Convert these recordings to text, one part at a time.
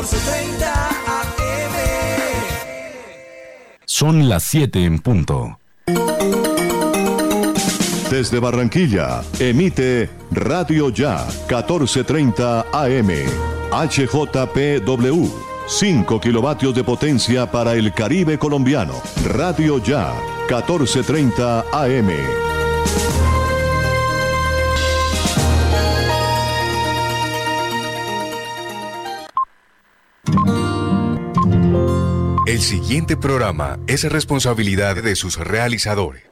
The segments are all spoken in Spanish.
1430 AM. Son las 7 en punto. Desde Barranquilla, emite Radio Ya 1430 AM. HJPW. 5 kilovatios de potencia para el Caribe colombiano. Radio Ya 1430 AM. El siguiente programa es responsabilidad de sus realizadores.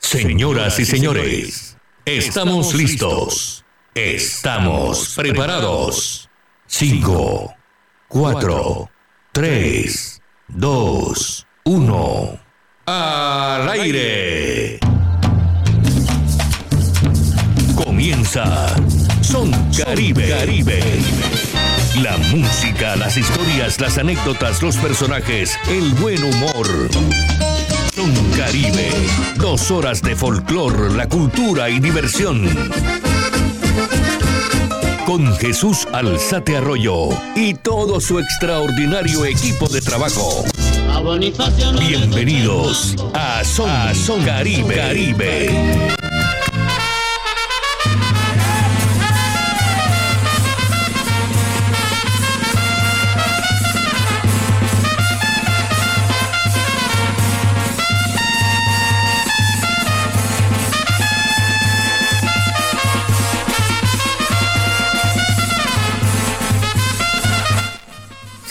Señoras y señores, estamos listos. Estamos preparados. 5, 4, 3, 2, 1. Al aire. Comienza Son Caribe. Caribe. La música, las historias, las anécdotas, los personajes, el buen humor. Son Caribe. Dos horas de folclor, la cultura y diversión. Con Jesús Alzate Arroyo y todo su extraordinario equipo de trabajo. Bienvenidos a Son, a Son Caribe.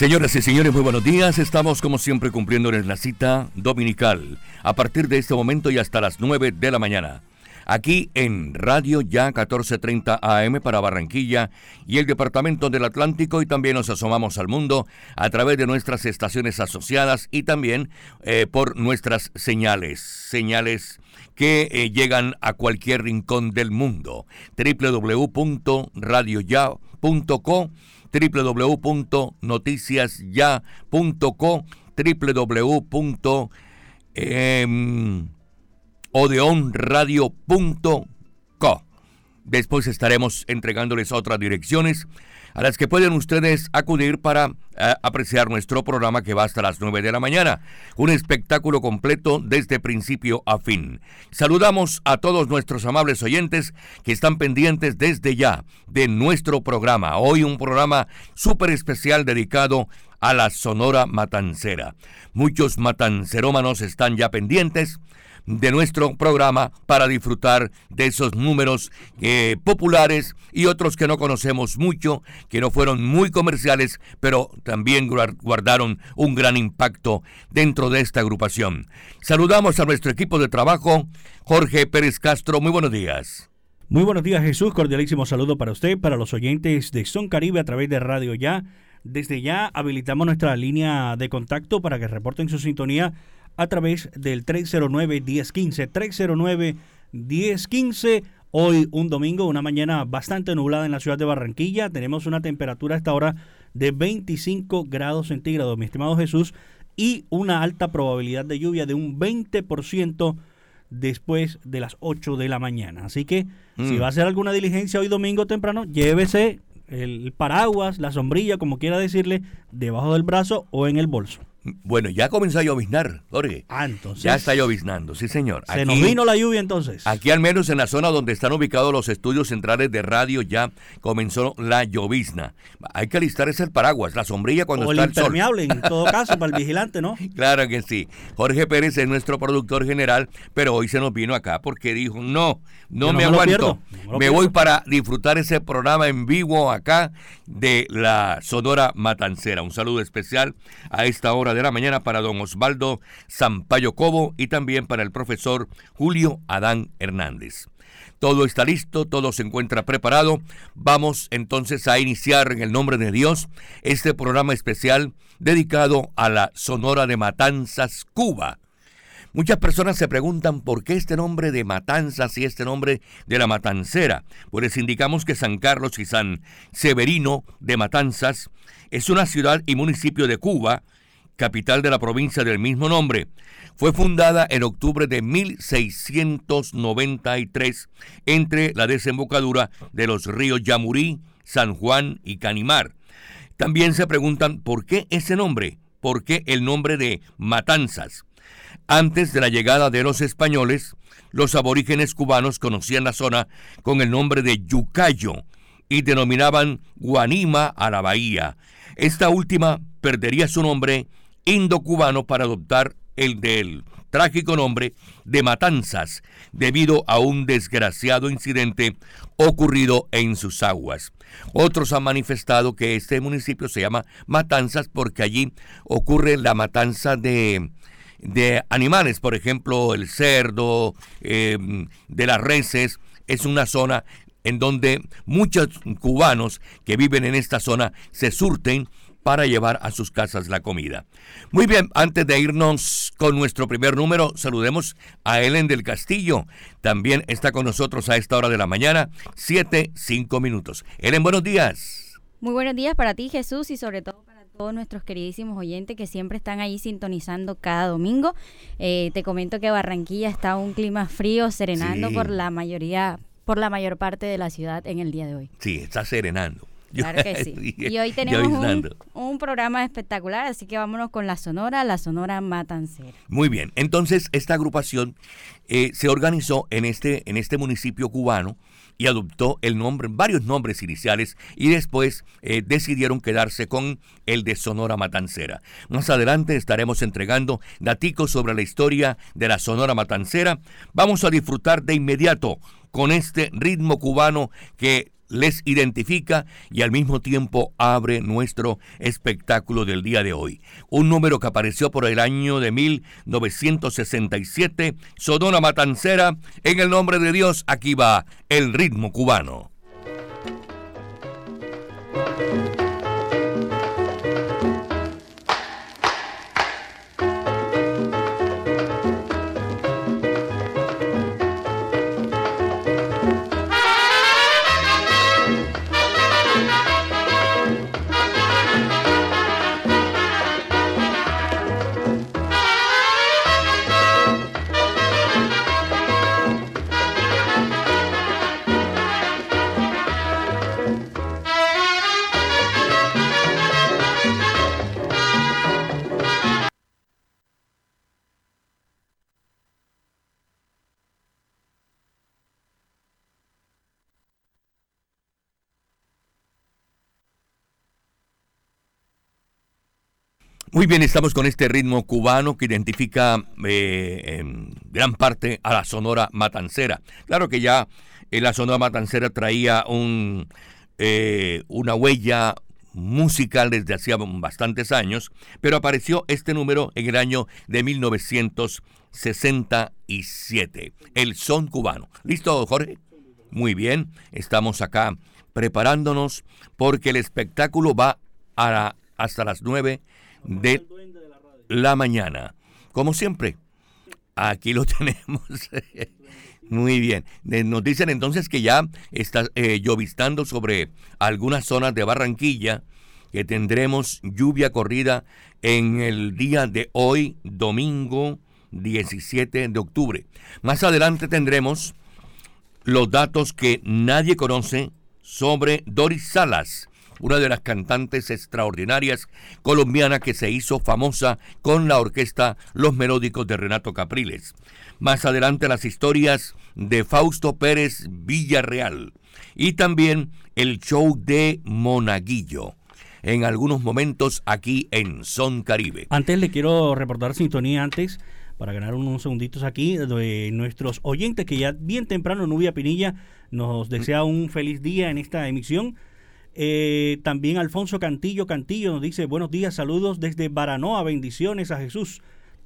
Señoras y señores, muy buenos días. Estamos como siempre cumpliendo en la cita dominical a partir de este momento y hasta las 9 de la mañana. Aquí en Radio Ya 1430 AM para Barranquilla y el Departamento del Atlántico y también nos asomamos al mundo a través de nuestras estaciones asociadas y también eh, por nuestras señales, señales que eh, llegan a cualquier rincón del mundo. www.radioya.com www.noticiasya.co, www.odeonradio.co. Después estaremos entregándoles otras direcciones a las que pueden ustedes acudir para eh, apreciar nuestro programa que va hasta las 9 de la mañana. Un espectáculo completo desde principio a fin. Saludamos a todos nuestros amables oyentes que están pendientes desde ya de nuestro programa. Hoy un programa súper especial dedicado a la Sonora Matancera. Muchos matancerómanos están ya pendientes de nuestro programa para disfrutar de esos números eh, populares y otros que no conocemos mucho, que no fueron muy comerciales, pero también guardaron un gran impacto dentro de esta agrupación. Saludamos a nuestro equipo de trabajo, Jorge Pérez Castro, muy buenos días. Muy buenos días Jesús, cordialísimo saludo para usted, para los oyentes de Son Caribe a través de Radio Ya. Desde ya habilitamos nuestra línea de contacto para que reporten su sintonía a través del 309-1015. 309-1015. Hoy un domingo, una mañana bastante nublada en la ciudad de Barranquilla. Tenemos una temperatura a esta hora de 25 grados centígrados, mi estimado Jesús, y una alta probabilidad de lluvia de un 20% después de las 8 de la mañana. Así que si mm. va a hacer alguna diligencia hoy domingo temprano, llévese el paraguas, la sombrilla, como quiera decirle, debajo del brazo o en el bolso. Bueno, ya comenzó a lloviznar, Jorge. Ah, entonces. Ya está lloviznando, sí, señor. Se nos vino la lluvia entonces. Aquí, al menos en la zona donde están ubicados los estudios centrales de radio, ya comenzó la llovizna. Hay que alistar ese paraguas, la sombrilla cuando está el, impermeable, en todo caso, para el vigilante, ¿no? Claro que sí. Jorge Pérez es nuestro productor general, pero hoy se nos vino acá porque dijo: No, no me, aguanto. me voy para disfrutar ese programa en vivo acá de la Sonora Matancera. Un saludo especial a esta hora de la mañana para don Osvaldo Sampaio Cobo y también para el profesor Julio Adán Hernández. Todo está listo, todo se encuentra preparado. Vamos entonces a iniciar en el nombre de Dios este programa especial dedicado a la Sonora de Matanzas, Cuba. Muchas personas se preguntan por qué este nombre de Matanzas y este nombre de la Matancera. Pues indicamos que San Carlos y San Severino de Matanzas es una ciudad y municipio de Cuba capital de la provincia del mismo nombre. Fue fundada en octubre de 1693 entre la desembocadura de los ríos Yamurí, San Juan y Canimar. También se preguntan por qué ese nombre, por qué el nombre de Matanzas. Antes de la llegada de los españoles, los aborígenes cubanos conocían la zona con el nombre de Yucayo y denominaban Guanima a la bahía. Esta última perdería su nombre indo-cubano para adoptar el del trágico nombre de Matanzas debido a un desgraciado incidente ocurrido en sus aguas. Otros han manifestado que este municipio se llama Matanzas porque allí ocurre la matanza de, de animales, por ejemplo, el cerdo, eh, de las reses. Es una zona en donde muchos cubanos que viven en esta zona se surten para llevar a sus casas la comida. Muy bien, antes de irnos con nuestro primer número, saludemos a Ellen del Castillo. También está con nosotros a esta hora de la mañana, 7, 5 minutos. Ellen, buenos días. Muy buenos días para ti, Jesús, y sobre todo para todos nuestros queridísimos oyentes que siempre están ahí sintonizando cada domingo. Eh, te comento que Barranquilla está un clima frío, serenando Sí. por la mayoría, por la mayor parte de la ciudad en el día de hoy. Sí, está serenando. Claro que sí. Y hoy tenemos un, un programa espectacular, así que vámonos con la Sonora, la Sonora Matancera. Muy bien, entonces esta agrupación eh, se organizó en este, en este municipio cubano y adoptó el nombre, varios nombres iniciales y después eh, decidieron quedarse con el de Sonora Matancera. Más adelante estaremos entregando daticos sobre la historia de la Sonora Matancera. Vamos a disfrutar de inmediato con este ritmo cubano que les identifica y al mismo tiempo abre nuestro espectáculo del día de hoy. Un número que apareció por el año de 1967, Sonora Matancera, en el nombre de Dios, aquí va el ritmo cubano. Muy bien, estamos con este ritmo cubano que identifica eh, en gran parte a la Sonora Matancera. Claro que ya eh, la Sonora Matancera traía un, eh, una huella musical desde hacía bastantes años, pero apareció este número en el año de 1967, el son cubano. ¿Listo, Jorge? Muy bien, estamos acá preparándonos porque el espectáculo va a hasta las 9 de la mañana. Como siempre, aquí lo tenemos. Muy bien. Nos dicen entonces que ya está eh, sobre algunas zonas de Barranquilla, que tendremos lluvia corrida en el día de hoy, domingo 17 de octubre. Más adelante tendremos los datos que nadie conoce sobre Doris Salas, una de las cantantes extraordinarias colombiana que se hizo famosa con la orquesta Los Melódicos de Renato Capriles. Más adelante las historias de Fausto Pérez Villarreal y también el show de Monaguillo. En algunos momentos aquí en Son Caribe. Antes le quiero reportar sintonía antes para ganar unos segunditos aquí de nuestros oyentes que ya bien temprano Nubia Pinilla nos desea un feliz día en esta emisión. Eh, también Alfonso Cantillo Cantillo nos dice buenos días, saludos desde Baranoa, bendiciones a Jesús.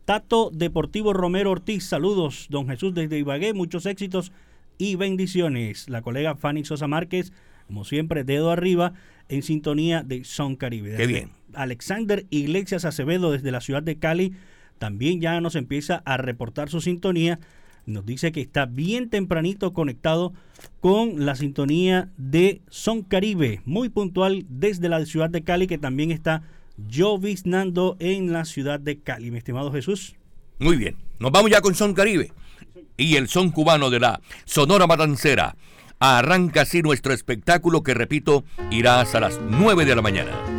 Tato Deportivo Romero Ortiz, saludos, don Jesús desde Ibagué, muchos éxitos y bendiciones. La colega Fanny Sosa Márquez, como siempre, dedo arriba en sintonía de Son Caribe. Qué bien. Alexander Iglesias Acevedo desde la ciudad de Cali también ya nos empieza a reportar su sintonía. Nos dice que está bien tempranito conectado con la sintonía de Son Caribe, muy puntual desde la ciudad de Cali, que también está lloviznando en la ciudad de Cali, mi estimado Jesús. Muy bien, nos vamos ya con Son Caribe y el son cubano de la Sonora Matancera. Arranca así nuestro espectáculo que, repito, irá hasta las 9 de la mañana.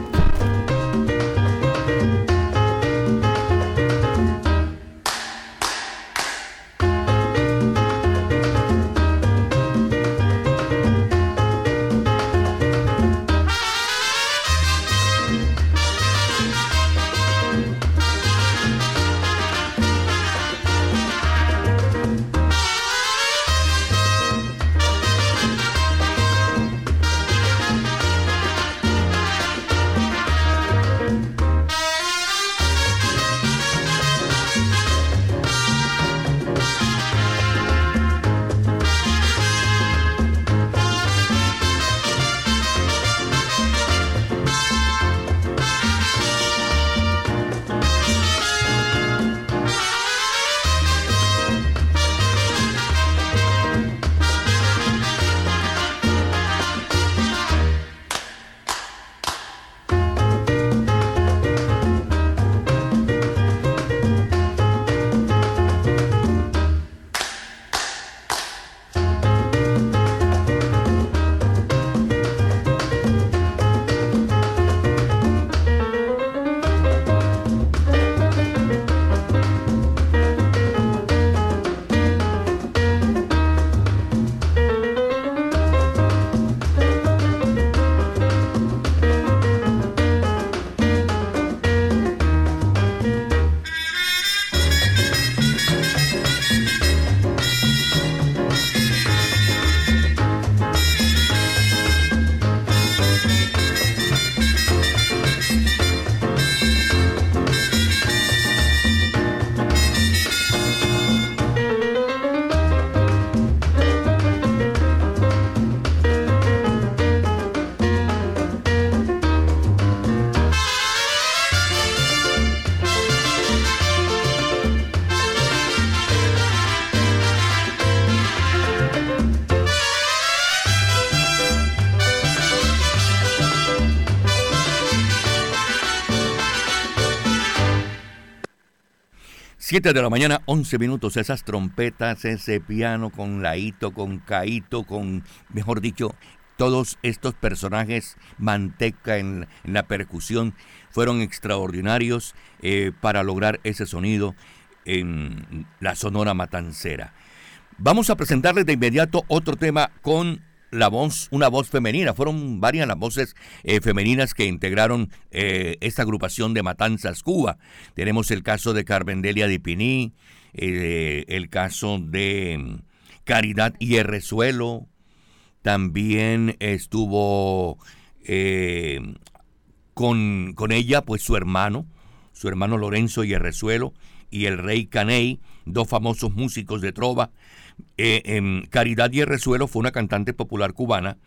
Siete de la mañana, 11 minutos. Esas trompetas, ese piano con laito, con caíto, con, mejor dicho, todos estos personajes, manteca en, en la percusión, fueron extraordinarios eh, para lograr ese sonido en la Sonora Matancera. Vamos a presentarles de inmediato otro tema con la voz, una voz femenina. Fueron varias las voces eh, femeninas que integraron eh, esta agrupación de Matanzas Cuba. Tenemos el caso de Carmendelia Di Piní, eh, el caso de mm, Caridad Hierrezuelo. También estuvo con, con, ella, pues su hermano, su hermano Lorenzo Hierrezuelo y el rey Caney, dos famosos músicos de trova eh, Caridad Hierrezuelo fue una cantante popular cubana,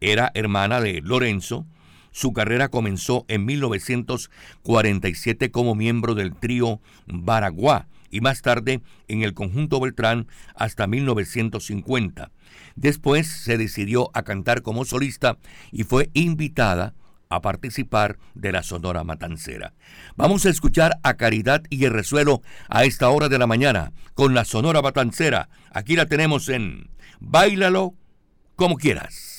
era hermana de Lorenzo. Su carrera comenzó en 1947 como miembro del trío Baraguá y más tarde en el conjunto Beltrán hasta 1950. Después se decidió a cantar como solista y fue invitada a participar de la Sonora Matancera. Vamos a escuchar a Caridad y el Resuelo a esta hora de la mañana con la Sonora Matancera. Aquí la tenemos en Bailalo como quieras.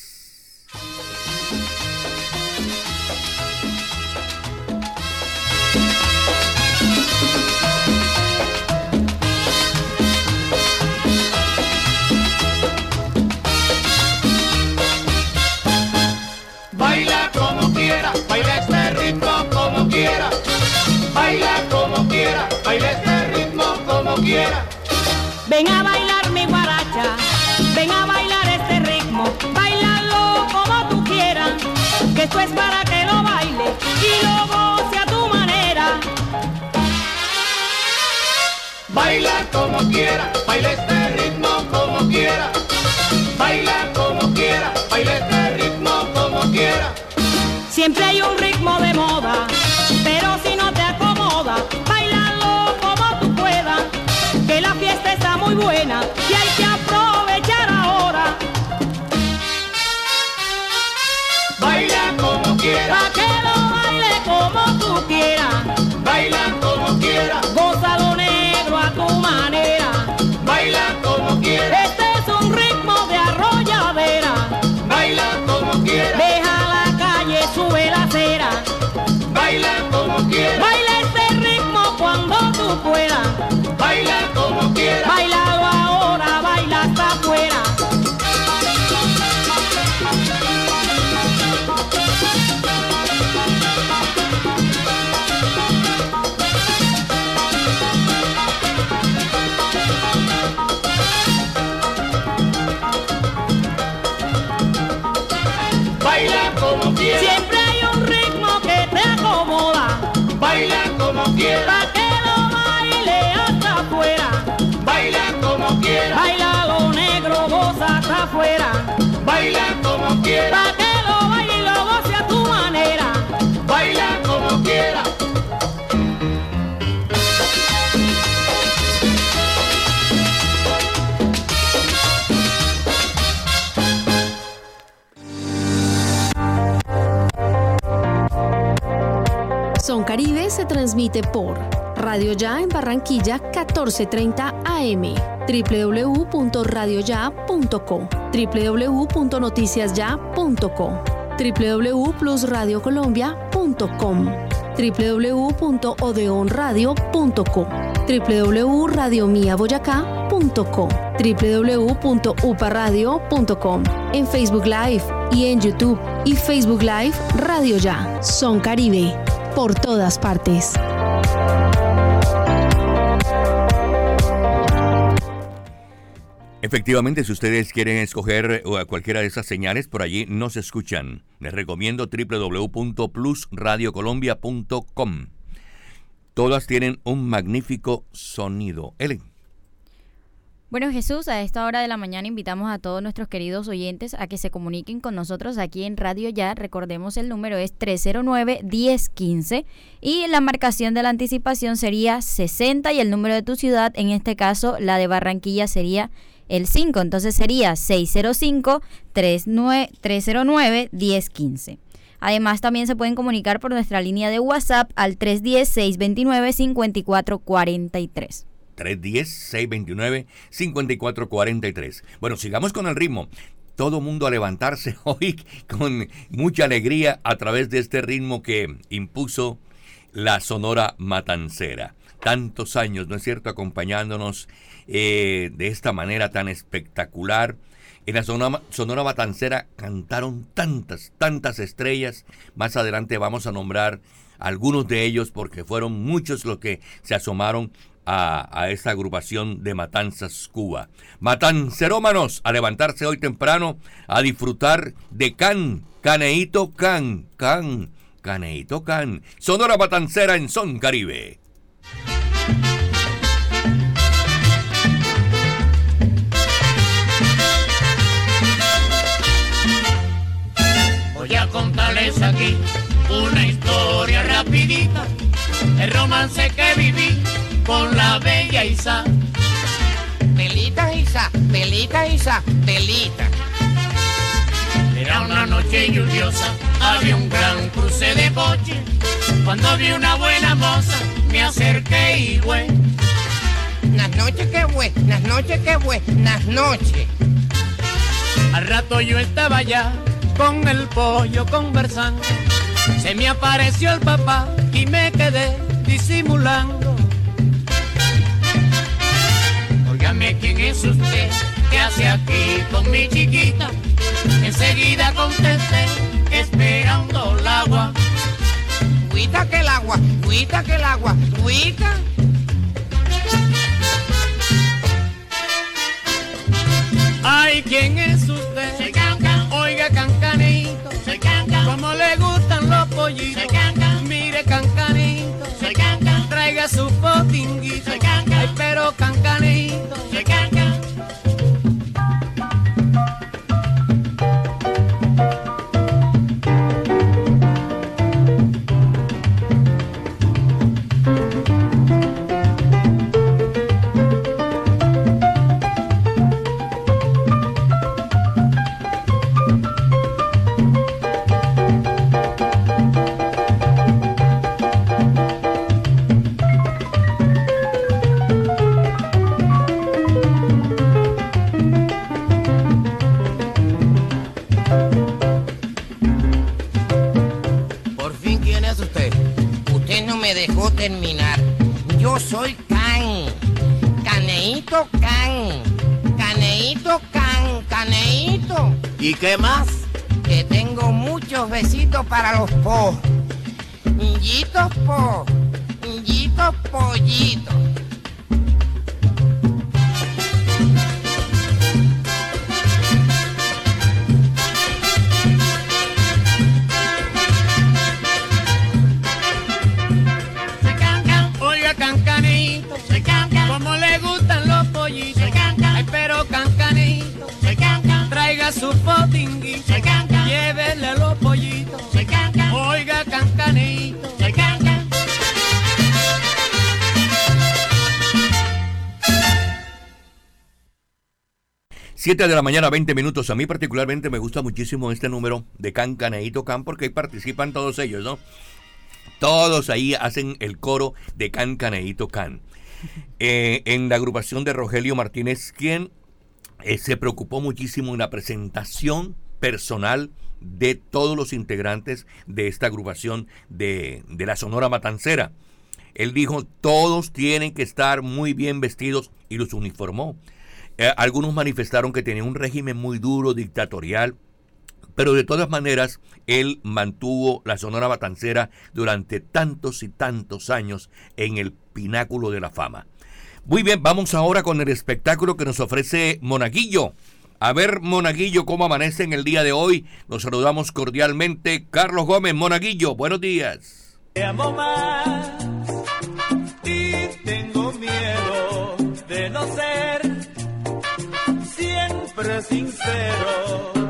Ven a bailar mi guaracha, ven a bailar este ritmo, bailalo como tú quieras, que esto es para que lo bailes y lo goce a tu manera. Baila como quiera, baila este ritmo como quiera, baila como quiera, baila este ritmo como quiera. Siempre hay un ritmo de moda, baila como quiera, goza lo negro a tu manera. baila como quiera, Este es un ritmo de arrolladera. baila como quiera, Deja la calle, sube la acera. baila como quiera, Baila este ritmo cuando tú puedas. baila como quiera, Bailalo baila como quiera, Pa' que lo baile y lo goce a tu manera. baila como quiera. Son Caribe se transmite por Radio Ya en Barranquilla 1430 AM, www.radioya.com, www.noticiasya.com, www.plusradiocolombia.com, www.odeonradio.com, www.radiomiaboyacá.com, www.uparadio.com, en Facebook Live y en YouTube y Facebook Live Radio Ya. Son Caribe, por todas partes. Efectivamente, si ustedes quieren escoger eh, cualquiera de esas señales, por allí nos escuchan. Les recomiendo www.plusradiocolombia.com. Todas tienen un magnífico sonido. Ellen. Bueno Jesús, a esta hora de la mañana invitamos a todos nuestros queridos oyentes a que se comuniquen con nosotros aquí en Radio Ya. Recordemos el número es 309-1015 y la marcación de la anticipación sería 60 y el número de tu ciudad, en este caso la de Barranquilla sería el 5, entonces sería 605-309-1015. Además, también se pueden comunicar por nuestra línea de WhatsApp al 310-629-5443. 310-629-5443. Bueno, sigamos con el ritmo. Todo mundo a levantarse hoy con mucha alegría a través de este ritmo que impuso la Sonora Matancera. Tantos años, ¿no es cierto?, acompañándonos eh, de esta manera tan espectacular. En la Sonora, Sonora Matancera cantaron tantas, tantas estrellas. Más adelante vamos a nombrar algunos de ellos porque fueron muchos los que se asomaron a, a, esta agrupación de Matanzas Cuba. Matancerómanos, a levantarse hoy temprano, a disfrutar de Can, Caneito Can, Can, Caneito Can. Sonora Matancera en Son Caribe. Contarles aquí una historia rapidita, el romance que viví con la bella Isa. Pelita Isa, pelita Isa, pelita. Era una noche lluviosa, había un gran cruce de coche. Cuando vi una buena moza, me acerqué y güey. Las noches que buenas noches que buenas noches. Al rato yo estaba allá con el pollo conversando. Se me apareció el papá y me quedé disimulando. Óigame quién es usted, qué hace aquí con mi chiquita. Enseguida contesté, esperando el agua. Cuita que el agua, cuita que el agua, cuita. Ay, ¿quién es usted? Oiga, cancanito. Pollitos? Soy Cancan. Mire, cancanito. Soy Cancan. Traiga su potinguito. Soy Cancan. Ay, pero cancanito. Soy Cancan. Besitos para los po. Yitos po. 7 de la mañana, 20 minutos. A mí particularmente me gusta muchísimo este número de Can Caneito Can porque participan todos ellos, ¿no? Todos ahí hacen el coro de Can Caneito Can. Eh, en la agrupación de Rogelio Martínez, quien eh, se preocupó muchísimo en la presentación personal de todos los integrantes de esta agrupación de, de la Sonora Matancera. Él dijo, todos tienen que estar muy bien vestidos y los uniformó. Eh, algunos manifestaron que tenía un régimen muy duro, dictatorial, pero de todas maneras, él mantuvo la Sonora Matancera durante tantos y tantos años en el pináculo de la fama. Muy bien, vamos ahora con el espectáculo que nos ofrece Monaguillo. A ver, Monaguillo, cómo amanece en el día de hoy. Nos saludamos cordialmente. Carlos Gómez, Monaguillo, buenos días. Amo sincero.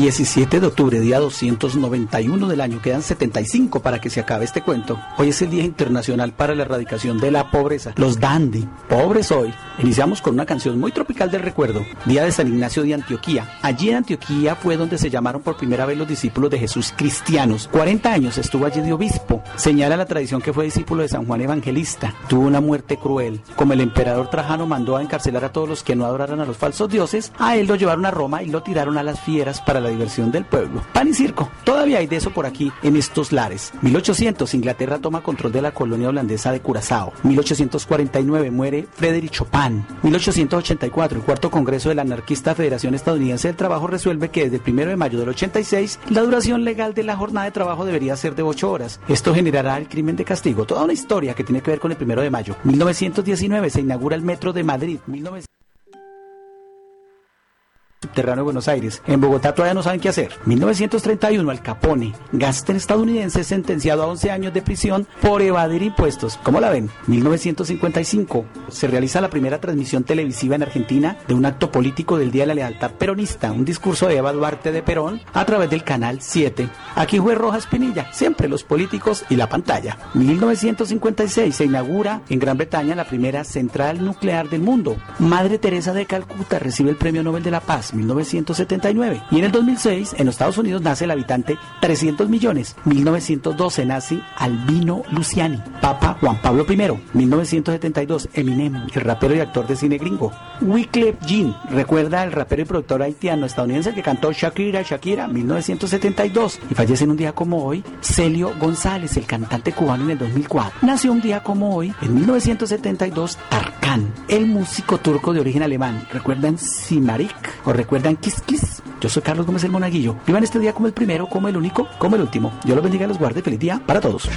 17 de octubre, día 291 del año, quedan 75 para que se acabe este cuento. Hoy es el Día Internacional para la Erradicación de la Pobreza. Los dandy, pobres hoy. Iniciamos con una canción muy tropical del recuerdo, Día de San Ignacio de Antioquía. Allí en Antioquía fue donde se llamaron por primera vez los discípulos de Jesús cristianos. 40 años estuvo allí de obispo. Señala la tradición que fue discípulo de San Juan Evangelista. Tuvo una muerte cruel. Como el emperador Trajano mandó a encarcelar a todos los que no adoraran a los falsos dioses, a él lo llevaron a Roma y lo tiraron a las fieras para la diversión del pueblo. Pan y circo. Todavía hay de eso por aquí en estos lares. 1800 Inglaterra toma control de la colonia holandesa de Curazao. 1849 muere Frederick Chopin. 1884 el cuarto congreso de la anarquista Federación Estadounidense del Trabajo resuelve que desde el 1 de mayo del 86 la duración legal de la jornada de trabajo debería ser de 8 horas. Esto generará el crimen de castigo. Toda una historia que tiene que ver con el 1 de mayo. 1919 se inaugura el metro de Madrid. 1900 subterráneo de Buenos Aires. En Bogotá todavía no saben qué hacer. 1931, Al Capone, gángster estadounidense sentenciado a 11 años de prisión por evadir impuestos. ¿Cómo la ven? 1955, se realiza la primera transmisión televisiva en Argentina de un acto político del Día de la Lealtad Peronista, un discurso de Eva Duarte de Perón a través del Canal 7. Aquí fue Rojas Pinilla, siempre los políticos y la pantalla. 1956 se inaugura en Gran Bretaña la primera central nuclear del mundo. Madre Teresa de Calcuta recibe el Premio Nobel de la Paz 1979. Y en el 2006, en los Estados Unidos nace el habitante 300 millones. 1912 nace Albino Luciani. Papa Juan Pablo I. 1972, Eminem, el rapero y actor de cine gringo. Wyclef Jean, recuerda al rapero y productor haitiano estadounidense que cantó Shakira, Shakira, 1972. Y fallece en un día como hoy, Celio González, el cantante cubano en el 2004. Nació un día como hoy, en 1972, Tarkan, el músico turco de origen alemán. ¿Recuerdan Simarik? ¿O recuerdan Kiss Kiss? Yo soy Carlos Gómez el Monaguillo. Vivan este día como el primero, como el único, como el último. Dios los bendiga los guarde. Feliz día para todos.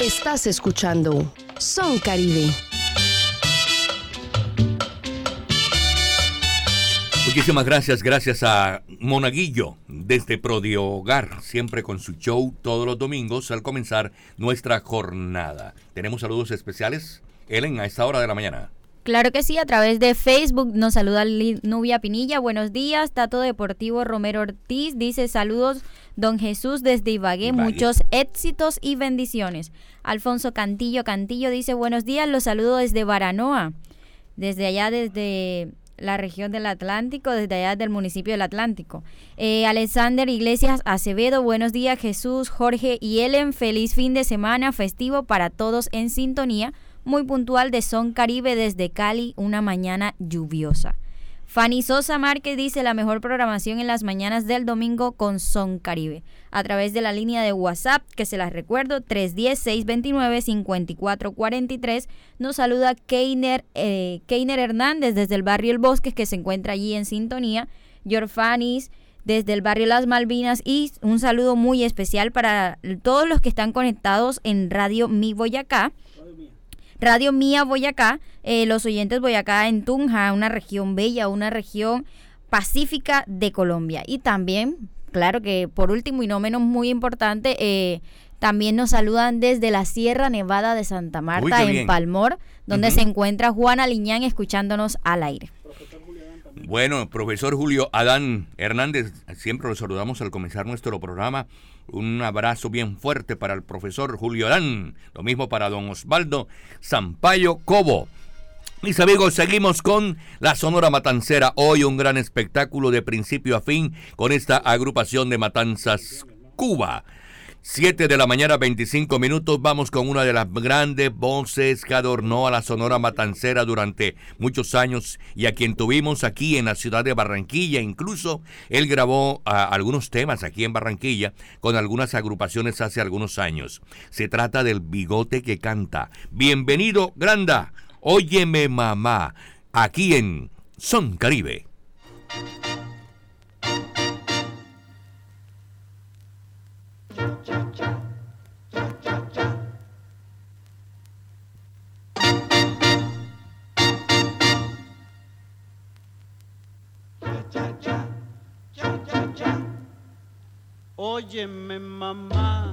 Estás escuchando Son Caribe. Muchísimas gracias, gracias a Monaguillo desde Prodio Hogar, siempre con su show todos los domingos al comenzar nuestra jornada. Tenemos saludos especiales, Ellen, a esta hora de la mañana. Claro que sí, a través de Facebook nos saluda Nubia Pinilla. Buenos días, Tato Deportivo Romero Ortiz dice saludos, don Jesús desde Ibagué, Ibagué. muchos éxitos y bendiciones. Alfonso Cantillo Cantillo dice buenos días, los saludo desde Baranoa, desde allá desde la región del Atlántico, desde allá del municipio del Atlántico. Eh, Alexander Iglesias Acevedo, buenos días Jesús, Jorge y Ellen, feliz fin de semana festivo para todos en sintonía, muy puntual de Son Caribe desde Cali, una mañana lluviosa. Fanny Sosa Márquez dice la mejor programación en las mañanas del domingo con Son Caribe. A través de la línea de WhatsApp, que se las recuerdo, 310-629-5443, nos saluda Keiner, eh, Keiner Hernández desde el barrio El Bosque, que se encuentra allí en sintonía. Yorfanis desde el barrio Las Malvinas y un saludo muy especial para todos los que están conectados en Radio Mi Boyacá. Radio Mía Boyacá, eh, los oyentes Boyacá en Tunja, una región bella, una región pacífica de Colombia. Y también, claro que por último y no menos muy importante, eh, también nos saludan desde la Sierra Nevada de Santa Marta, en Palmor, donde se encuentra Juana Liñán escuchándonos al aire. Bueno, profesor Julio Adán Hernández, siempre lo saludamos al comenzar nuestro programa. Un abrazo bien fuerte para el profesor Julio Adán, lo mismo para don Osvaldo Sampaio Cobo. Mis amigos, seguimos con la Sonora Matancera. Hoy un gran espectáculo de principio a fin con esta agrupación de Matanzas Cuba. 7 de la mañana, 25 minutos. Vamos con una de las grandes voces que adornó a la Sonora Matancera durante muchos años y a quien tuvimos aquí en la ciudad de Barranquilla. Incluso él grabó ah, algunos temas aquí en Barranquilla con algunas agrupaciones hace algunos años. Se trata del bigote que canta. Bienvenido, Granda. Óyeme, mamá. Aquí en Son Caribe. Óyeme mamá,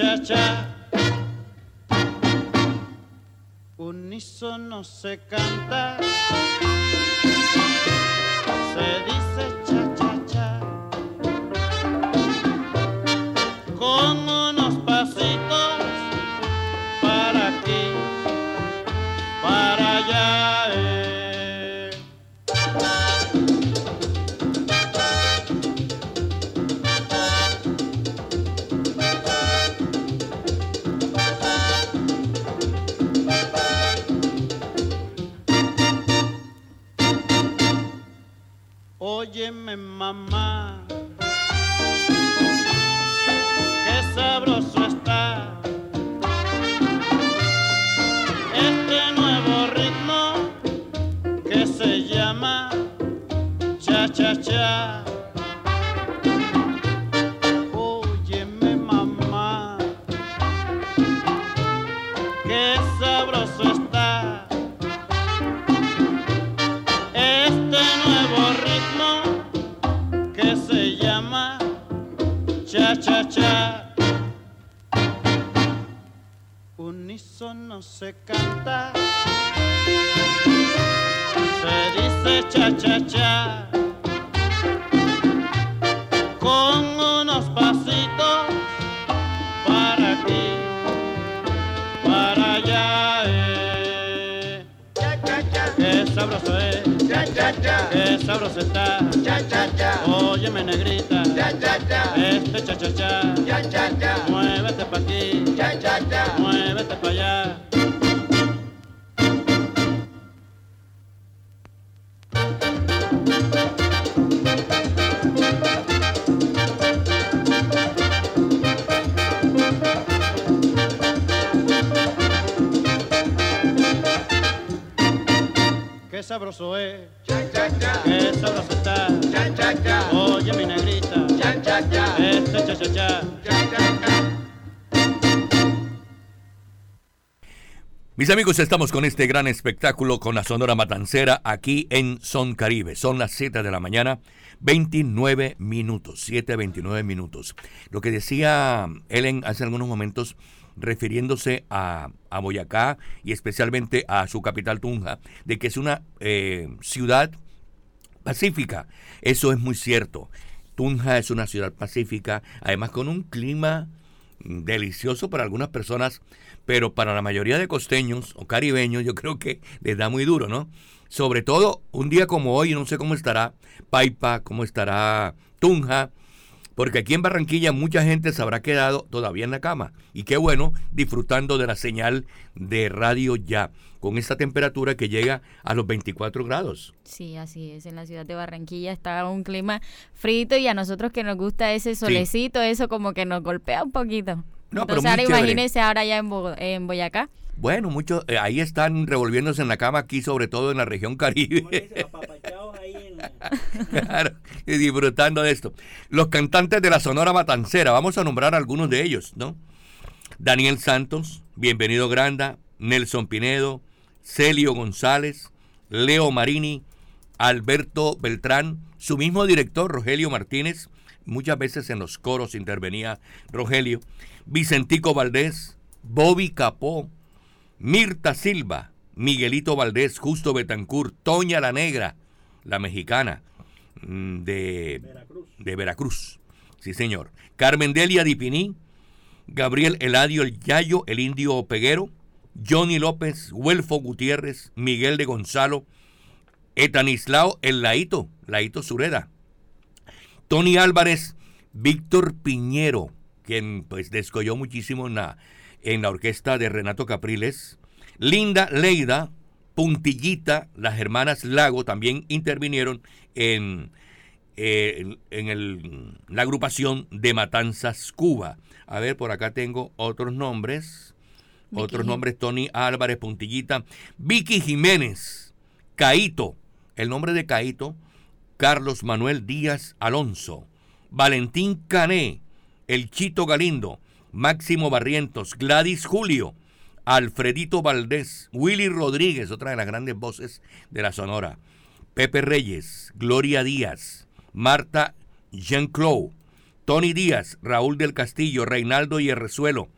cha cha cha. Unísono se canta, se dice Óyeme mamá, Se canta, se dice cha cha cha. Con unos pasitos para aquí, para allá. eh. Qué sabroso es, qué sabroso está. Óyeme negrita, este cha cha cha. Muévete pa' aquí, muévete pa' allá. Sabroso es, qué sabroso está. Oye mi negrita, este cha cha cha. Mis amigos, estamos con este gran espectáculo con la Sonora Matancera aquí en Son Caribe. Son las 7 de la mañana, 29 minutos, 7, 29 minutos. Lo que decía Ellen hace algunos momentos refiriéndose a, a Boyacá y especialmente a su capital Tunja, de que es una eh, ciudad pacífica. Eso es muy cierto. Tunja es una ciudad pacífica, además con un clima delicioso para algunas personas, pero para la mayoría de costeños o caribeños yo creo que les da muy duro, ¿no? Sobre todo un día como hoy, no sé cómo estará Paipa, cómo estará Tunja, porque aquí en Barranquilla mucha gente se habrá quedado todavía en la cama. Y qué bueno, disfrutando de la señal de radio ya, con esta temperatura que llega a los 24 grados. Sí, así es. En la ciudad de Barranquilla está un clima frito y a nosotros que nos gusta ese solecito, eso como que nos golpea un poquito. No, pero Entonces muy ahora imagínense ahora ya en, Bo- en Boyacá. Bueno, muchos eh, ahí están revolviéndose en la cama aquí, sobre todo en la región Caribe. Claro, y disfrutando de esto. Los cantantes de la Sonora Matancera, vamos a nombrar algunos de ellos, ¿no? Daniel Santos, Bienvenido Granda, Nelson Pinedo, Celio González, Leo Marini, Alberto Beltrán, su mismo director, Rogelio Martínez, muchas veces en los coros intervenía Rogelio, Vicentico Valdés, Bobby Capó, Mirta Silva, Miguelito Valdés, Justo Betancourt, Toña la Negra, la mexicana mm, de de Veracruz. Sí, señor. Carmen Delia Dipiní, Gabriel Eladio el Yayo, el Indio Peguero, Johnny López, Huelfo Gutiérrez, Miguel de Gonzalo, Etanislao el Laito, Laito Sureda, Tony Álvarez, Víctor Piñero, quien pues descolló muchísimo en la, en la orquesta de Renato Capriles, Linda Leida, Puntillita, las hermanas Lago también intervinieron en, eh, en, en el- la agrupación de Matanzas Cuba. A ver, por acá tengo otros nombres. Otros nombres, Tony Álvarez, Puntillita, Vicky Jiménez, Caito, el nombre de Caito, Carlos Manuel Díaz Alonso, Valentín Cané, El Chito Galindo, Máximo Barrientos, Gladys Julio, Alfredito Valdés, Willy Rodríguez, otra de las grandes voces de la Sonora, Pepe Reyes, Gloria Díaz, Marta Jean-Claude, Tony Díaz, Raúl del Castillo, Reinaldo Yerrezuelo,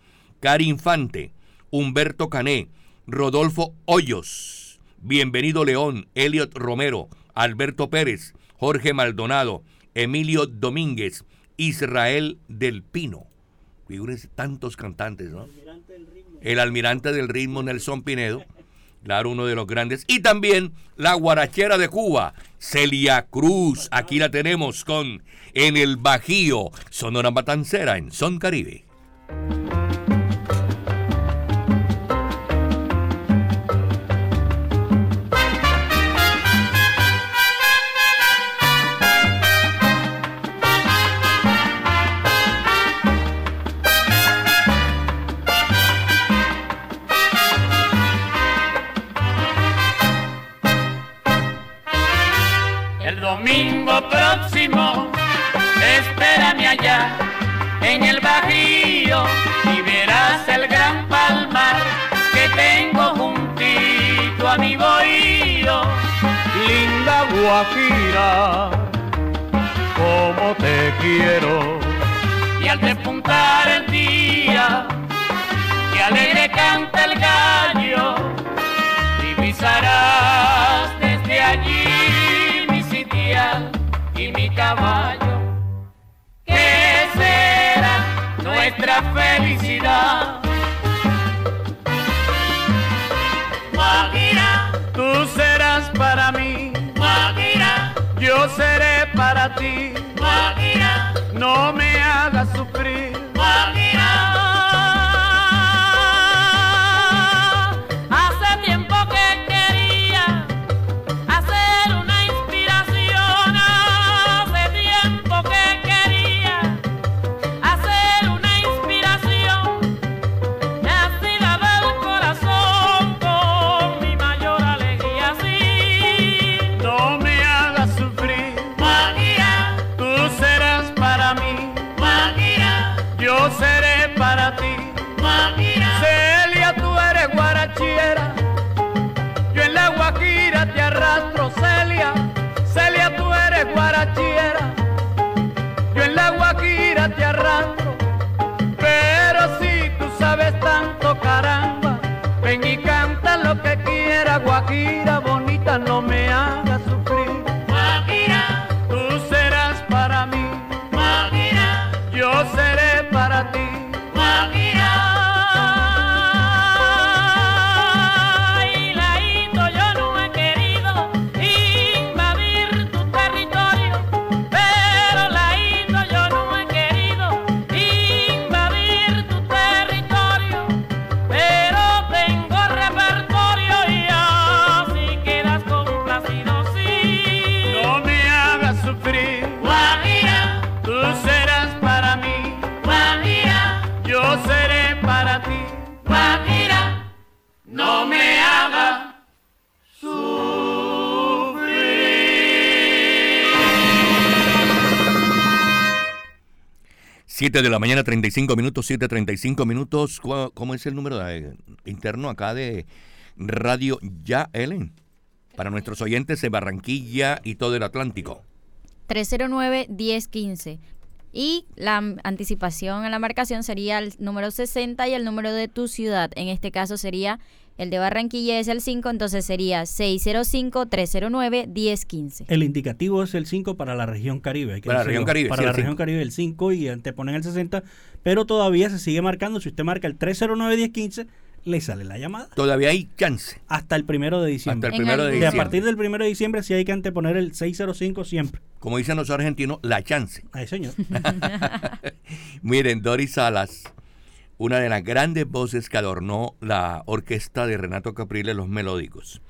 Cari Infante, Humberto Cané, Rodolfo Hoyos, Bienvenido León, Elliot Romero, Alberto Pérez, Jorge Maldonado, Emilio Domínguez, Israel del Pino. Figúrense tantos cantantes, ¿no? El almirante del ritmo Nelson Pinedo, claro, uno de los grandes. Y también la guarachera de Cuba, Celia Cruz. Aquí la tenemos con En el Bajío, Sonora Matancera en Son Caribe. Quiero. Y al despuntar el día, que alegre canta el gallo, divisarás desde allí mi sitial y mi caballo. ¿Qué será nuestra felicidad? Guajira, Tú serás para mí, Guajira, yo seré para ti. No me hagas sufrir. 7 de la mañana, 35 minutos, 7.35 minutos. ¿Cu- ¿Cómo es el número de- interno acá de Radio Ya, Ellen? Para nuestros oyentes de Barranquilla y todo el Atlántico. 309-1015. Y la anticipación a la marcación sería el número 60 y el número de tu ciudad. En este caso sería el de Barranquilla es el 5, entonces sería 605-309-1015. El indicativo es el 5 para la región Caribe. hay que Para la región Caribe, Para sí, la región 5. Caribe el 5 y anteponen el 60, pero todavía se sigue marcando. Si usted marca el 309-1015, le sale la llamada. Todavía hay chance. Hasta el primero de diciembre. Hasta el primero de diciembre. a partir del primero de diciembre sí hay que anteponer el 605 siempre. Como dicen los argentinos, la chance. Ay, señor. Miren, Doris Salas, una de las grandes voces que adornó la orquesta de Renato Capriles, Los Melódicos,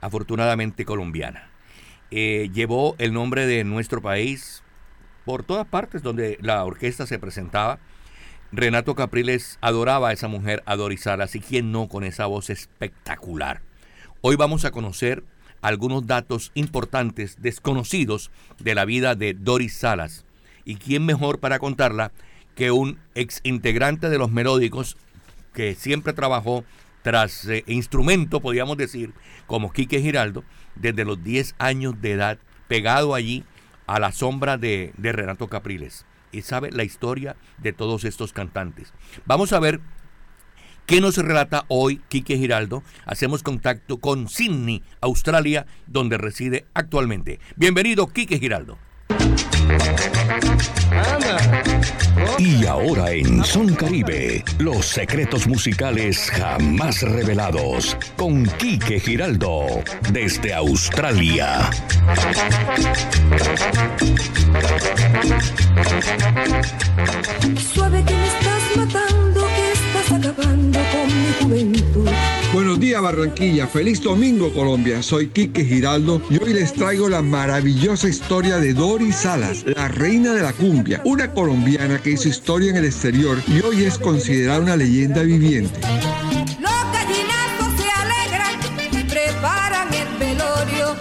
afortunadamente colombiana. Eh, llevó el nombre de nuestro país por todas partes donde la orquesta se presentaba. Renato Capriles adoraba a esa mujer, a Doris Salas, y quién no con esa voz espectacular. Hoy vamos a conocer algunos datos importantes, desconocidos, de la vida de Doris Salas. ¿Y quién mejor para contarla que un ex integrante de los melódicos que siempre trabajó tras eh, instrumento, podríamos decir, como Quique Giraldo, desde los 10 años de edad, pegado allí a la sombra de, de Renato Capriles. Y sabe la historia de todos estos cantantes. Vamos a ver ¿Qué nos relata hoy Quique Giraldo? Hacemos contacto con Sydney, Australia, donde reside actualmente. Bienvenido, Quique Giraldo. Y ahora en Son Caribe, los secretos musicales jamás revelados con Quique Giraldo desde Australia. Suave me estás Buenos días Barranquilla, feliz domingo Colombia, soy Quique Giraldo y hoy les traigo la maravillosa historia de Doris Salas, la reina de la cumbia, una colombiana que hizo historia en el exterior y hoy es considerada una leyenda viviente. Los se alegran preparan el velorio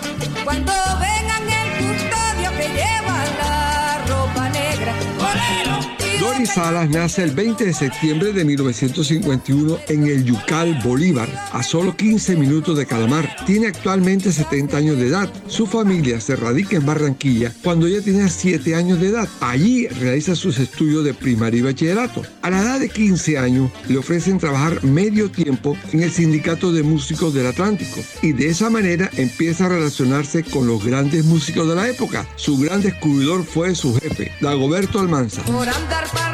Salas nace el 20 de septiembre de 1951 en el Yucal, Bolívar, a solo 15 minutos de Calamar. Tiene actualmente 70 años de edad. Su familia se radica en Barranquilla cuando ella tenía 7 años de edad. Allí realiza sus estudios de primaria y bachillerato. A la edad de 15 años le ofrecen trabajar medio tiempo en el Sindicato de Músicos del Atlántico y de esa manera empieza a relacionarse con los grandes músicos de la época. Su gran descubridor fue su jefe, Dagoberto Almanza. Por andar parrandeando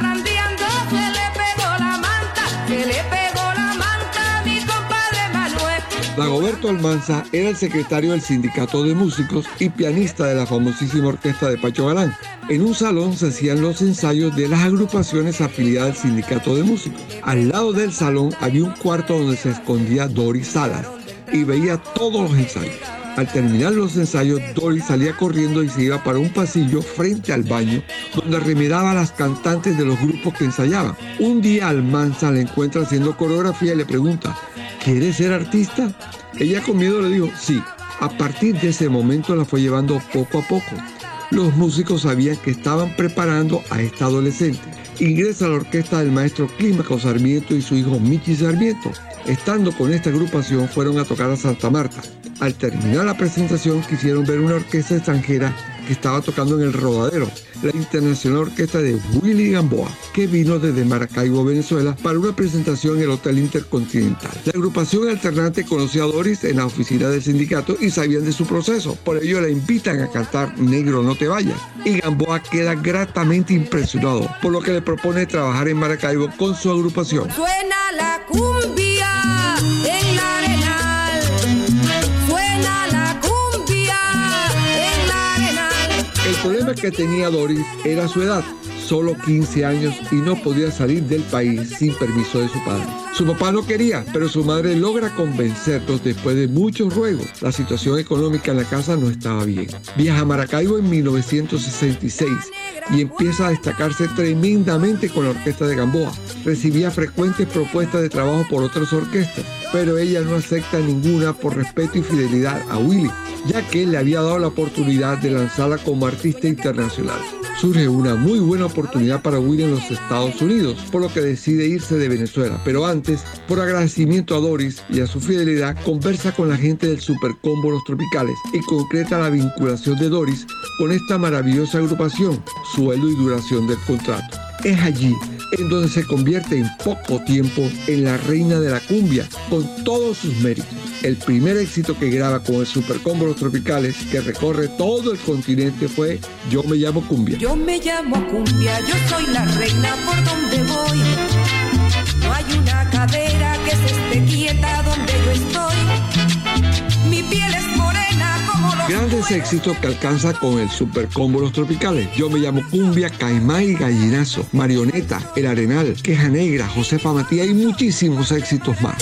Dagoberto Almanza era el secretario del Sindicato de Músicos y pianista de la famosísima orquesta de Pacho Galán. En un salón se hacían los ensayos de las agrupaciones afiliadas al Sindicato de Músicos. Al lado del salón había un cuarto donde se escondía Doris Salas y veía todos los ensayos. Al terminar los ensayos, Doris salía corriendo y se iba para un pasillo frente al baño, donde remedaba a las cantantes de los grupos que ensayaban. Un día Almanza la encuentra haciendo coreografía y le pregunta, ¿quieres ser artista? Ella con miedo le dijo, sí. A partir de ese momento la fue llevando poco a poco. Los músicos sabían que estaban preparando a esta adolescente. Ingresa a la orquesta del maestro Clímaco Sarmiento y su hijo Michi Sarmiento. Estando con esta agrupación fueron a tocar a Santa Marta. Al terminar la presentación quisieron ver una orquesta extranjera que estaba tocando en el rodadero, la Internacional Orquesta de Willy Gamboa, que vino desde Maracaibo, Venezuela, para una presentación en el Hotel Intercontinental. La agrupación alternante conocía a Doris en la oficina del sindicato y sabían de su proceso, por ello la invitan a cantar Negro no te vayas. Y Gamboa queda gratamente impresionado, por lo que le propone trabajar en Maracaibo con su agrupación. Suena la cumbia problema que tenía Doris era su edad, solo 15 años y no podía salir del país sin permiso de su padre. Su papá no quería, pero su madre logra convencerlos después de muchos ruegos. La situación económica en la casa no estaba bien. Viaja a Maracaibo en 1966 y empieza a destacarse tremendamente con la orquesta de Gamboa. Recibía frecuentes propuestas de trabajo por otras orquestas, pero ella no acepta ninguna por respeto y fidelidad a Willy, ya que le había dado la oportunidad de lanzarla como artista internacional. Surge una muy buena oportunidad para huir en los Estados Unidos, por lo que decide irse de Venezuela. Pero antes, por agradecimiento a Doris y a su fidelidad, conversa con la gente del Supercombo Los Tropicales y concreta la vinculación de Doris con esta maravillosa agrupación, sueldo y duración del contrato. Es allí en donde se convierte en poco tiempo en la reina de la cumbia, con todos sus méritos. El primer éxito que graba con el Supercombo Los Tropicales, que recorre todo el continente, fue Yo me llamo cumbia. Yo me llamo cumbia, yo soy la reina por donde voy. No hay una cadera que se esté quieta donde yo estoy. Mi piel es morena como los Grandes éxitos que alcanza con el Supercombo Los Tropicales. Yo me llamo Cumbia, Caimán y Gallinazo, Marioneta, El Arenal, Queja Negra, Josefa Matías y muchísimos éxitos más.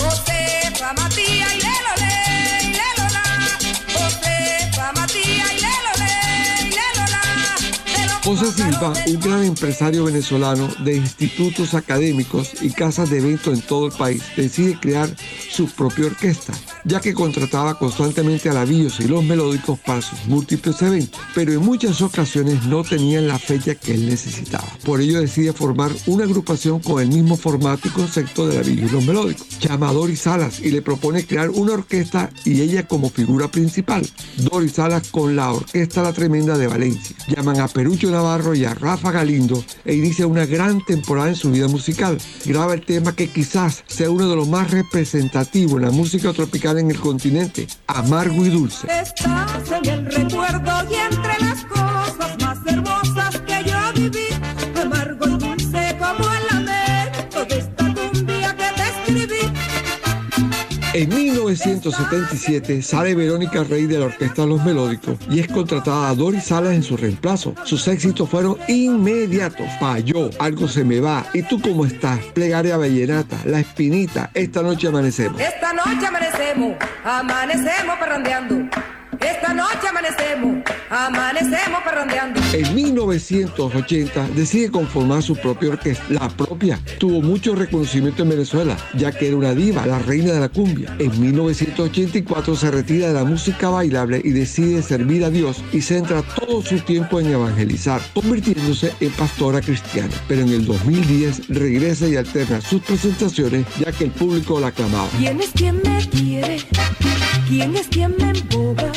José Silva, un gran empresario venezolano de institutos académicos y casas de eventos en todo el país, decide crear su propia orquesta, ya que contrataba constantemente a lavillos y los melódicos para sus múltiples eventos, pero en muchas ocasiones no tenían la fecha que él necesitaba. Por ello decide formar una agrupación con el mismo formato y concepto de lavillos y los melódicos. Llama a Doris Salas y le propone crear una orquesta y ella como figura principal. Doris Salas con la Orquesta La Tremenda de Valencia. Llaman a Perucho Navarro y a Rafa Galindo e inicia una gran temporada en su vida musical. Graba el tema que quizás sea uno de los más representativos en la música tropical en el continente, Amargo y Dulce. En 1977 sale Verónica Rey de la Orquesta Los Melódicos y es contratada a Doris Salas en su reemplazo. Sus éxitos fueron inmediatos. Payó, Algo se me va, ¿Y tú cómo estás? Plegaria Vallenata, La Espinita, Esta noche amanecemos. Esta noche amanecemos, amanecemos parrandeando. Esta noche amanecemos, amanecemos parrandeando. En 1980 decide conformar su propia orquesta, la propia. Tuvo mucho reconocimiento en Venezuela, ya que era una diva, la reina de la cumbia. En 1984 se retira de la música bailable y decide servir a Dios y centra todo su tiempo en evangelizar, convirtiéndose en pastora cristiana. Pero en el 2010 regresa y alterna sus presentaciones, ya que el público la aclamaba. ¿Quién es quien me quiere? ¿Quién es quien me emboba?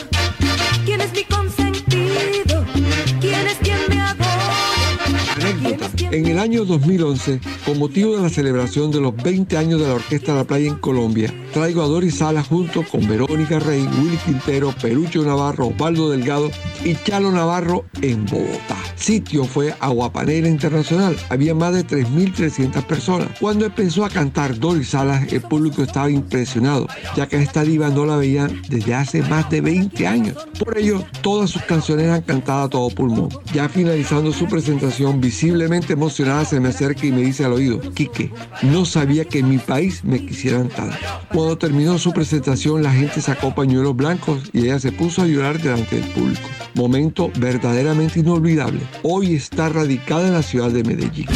En el año 2011, con motivo de la celebración de los 20 años de la Orquesta La Playa en Colombia, traigo a Doris Salas junto con Verónica Rey, Willy Quintero, Perucho Navarro, Osvaldo Delgado y Chalo Navarro en Bogotá. Sitio fue Aguapanela Internacional. Había más de 3.300 personas. Cuando empezó a cantar Doris Salas, el público estaba impresionado, ya que esta diva no la veían desde hace más de 20 años. Por ello, todas sus canciones eran cantadas a todo pulmón. Ya finalizando su presentación, visiblemente emocionada, se me acerca y me dice al oído, Quique, no sabía que en mi país me quisieran tanto. Cuando terminó su presentación, la gente sacó pañuelos blancos y ella se puso a llorar delante del público. Momento verdaderamente inolvidable. Hoy está radicada en la ciudad de Medellín.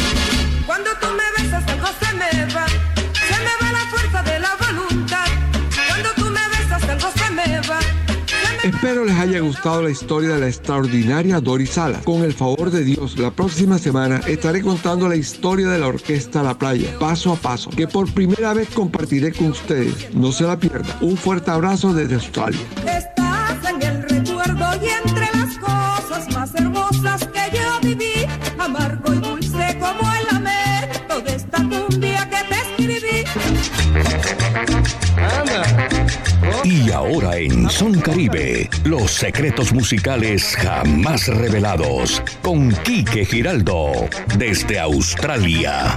Espero les haya gustado la historia de la extraordinaria Doris Salas. Con el favor de Dios, la próxima semana estaré contando la historia de la Orquesta La Playa, paso a paso, que por primera vez compartiré con ustedes. No se la pierda. Un fuerte abrazo desde Australia. Y ahora en Son Caribe, los secretos musicales jamás revelados con Quique Giraldo desde Australia.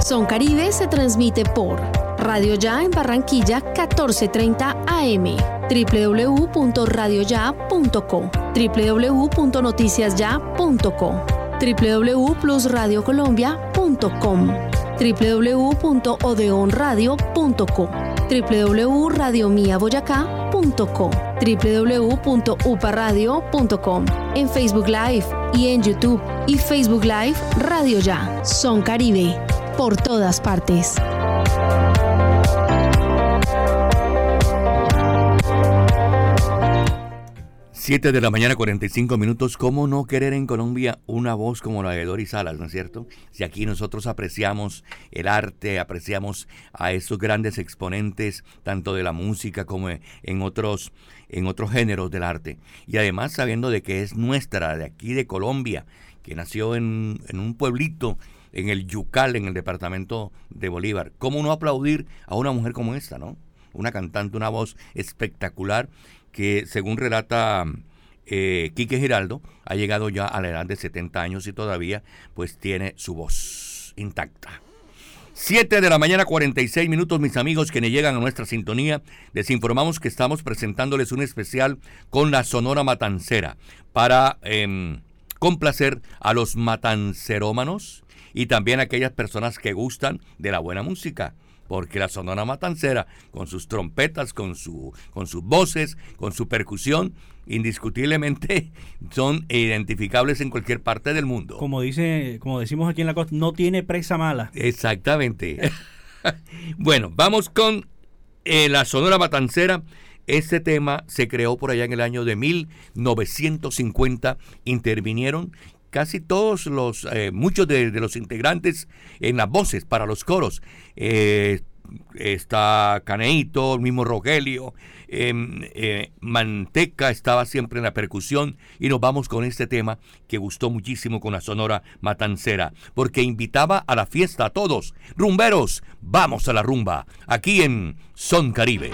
Son Caribe se transmite por Radio Ya en Barranquilla 1430 AM, www.radioya.com, www.noticiasya.com, www.plusradiocolombia.com, www.odeonradio.com, www.radiomiaboyacá.com, www.uparadio.com, en Facebook Live y en YouTube y Facebook Live Radio Ya. Son Caribe, por todas partes. 7 de la mañana, 45 minutos. ¿Cómo no querer en Colombia una voz como la de Doris Salas, no es cierto? Si aquí nosotros apreciamos el arte, apreciamos a esos grandes exponentes, tanto de la música como en otros, en otros géneros del arte. Y además sabiendo de que es nuestra, de aquí de Colombia, que nació en, en un pueblito en el Yucal, en el departamento de Bolívar. ¿Cómo no aplaudir a una mujer como esta, no? Una cantante, una voz espectacular que según relata eh, Quique Giraldo, ha llegado ya a la edad de 70 años y todavía pues tiene su voz intacta. 7 de la mañana 46 minutos mis amigos que llegan a nuestra sintonía, les informamos que estamos presentándoles un especial con la Sonora Matancera para em, complacer a los matancerómanos y también a aquellas personas que gustan de la buena música porque la Sonora Matancera, con sus trompetas, con, su, con sus voces, con su percusión, indiscutiblemente son identificables en cualquier parte del mundo. Como dice, como decimos aquí en la costa, no tiene presa mala. Exactamente. bueno, vamos con eh, la Sonora Matancera. Este tema se creó por allá en el año de 1950. Intervinieron casi todos los, eh, muchos de, los integrantes en las voces para los coros. Eh, está Caneito, el mismo Rogelio, em, eh, Manteca estaba siempre en la percusión y nos vamos con este tema que gustó muchísimo con la Sonora Matancera, porque invitaba a la fiesta a todos. Rumberos, vamos a la rumba, aquí en Son Caribe.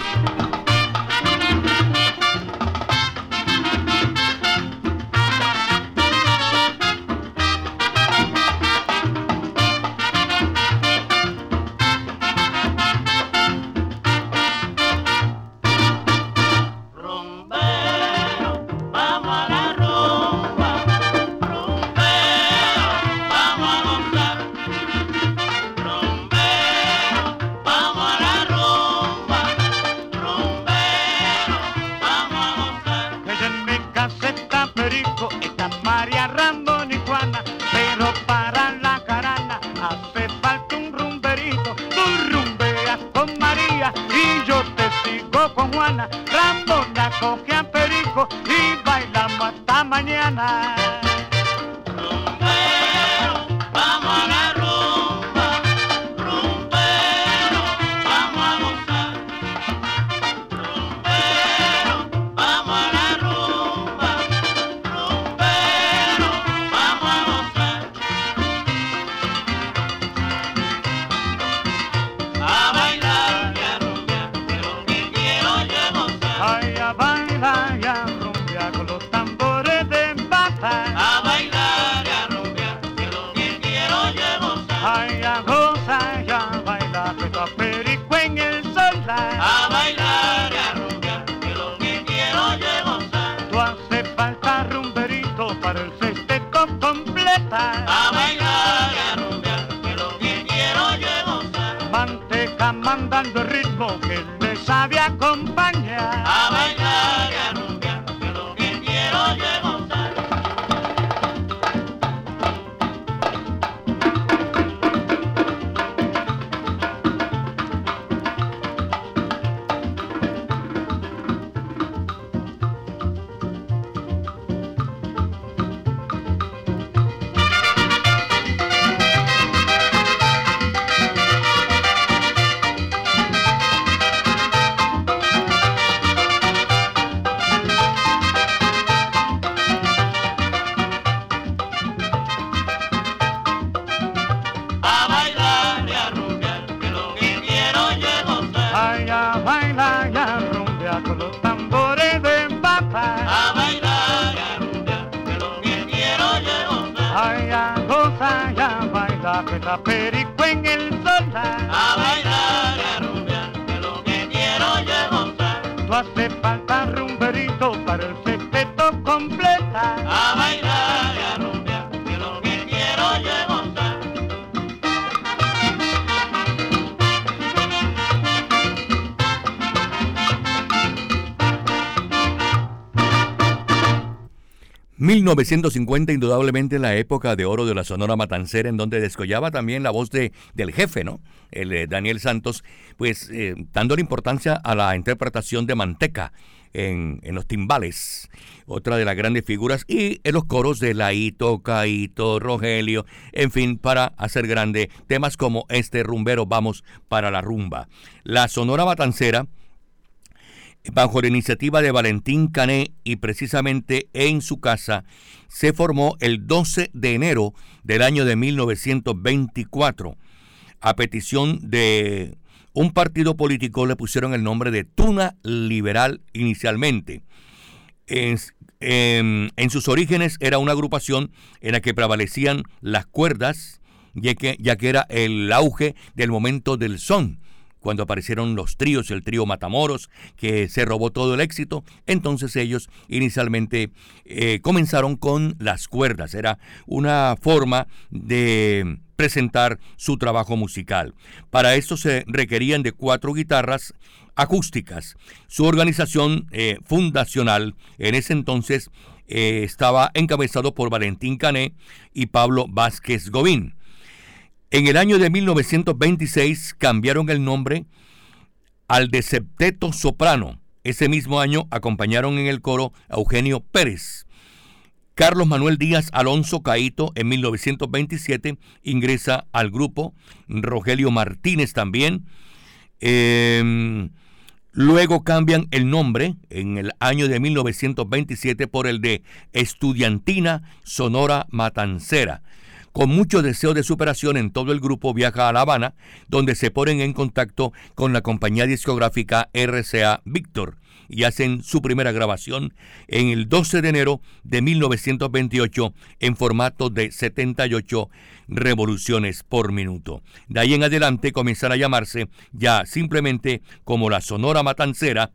1950 indudablemente la época de oro de la Sonora Matancera en donde descollaba también la voz de, del jefe, ¿no? El eh, Daniel Santos, pues eh, dando la importancia a la interpretación de Manteca en, en, los timbales, otra de las grandes figuras, y en los coros de Laito, Caito, Rogelio, en fin, para hacer grandes temas como este rumbero Vamos para la rumba. La Sonora Matancera bajo la iniciativa de Valentín Cané y precisamente en su casa, se formó el 12 de enero del año de 1924. A petición de un partido político le pusieron el nombre de Tuna Liberal inicialmente. En, sus orígenes era una agrupación en la que prevalecían las cuerdas, ya que, ya que era el auge del momento del son cuando aparecieron los tríos, el trío Matamoros, que se robó todo el éxito, entonces ellos inicialmente eh, comenzaron con las cuerdas, era una forma de presentar su trabajo musical. Para esto se requerían de cuatro guitarras acústicas. Su organización eh, fundacional en ese entonces eh, estaba encabezado por Valentín Cané y Pablo Vázquez Govín. En el año de 1926 cambiaron el nombre al de Septeto Soprano. Ese mismo año acompañaron en el coro a Eugenio Pérez. Carlos Manuel Díaz Alonso Caíto en 1927 ingresa al grupo. Rogelio Martínez también. Eh, luego cambian el nombre en el año de 1927 por el de Estudiantina Sonora Matancera. Con mucho deseo de superación en todo el grupo viaja a La Habana, donde se ponen en contacto con la compañía discográfica RCA Víctor y hacen su primera grabación en el 12 de enero de 1928 en formato de 78 revoluciones por minuto. De ahí en adelante comenzará a llamarse ya simplemente como la Sonora Matancera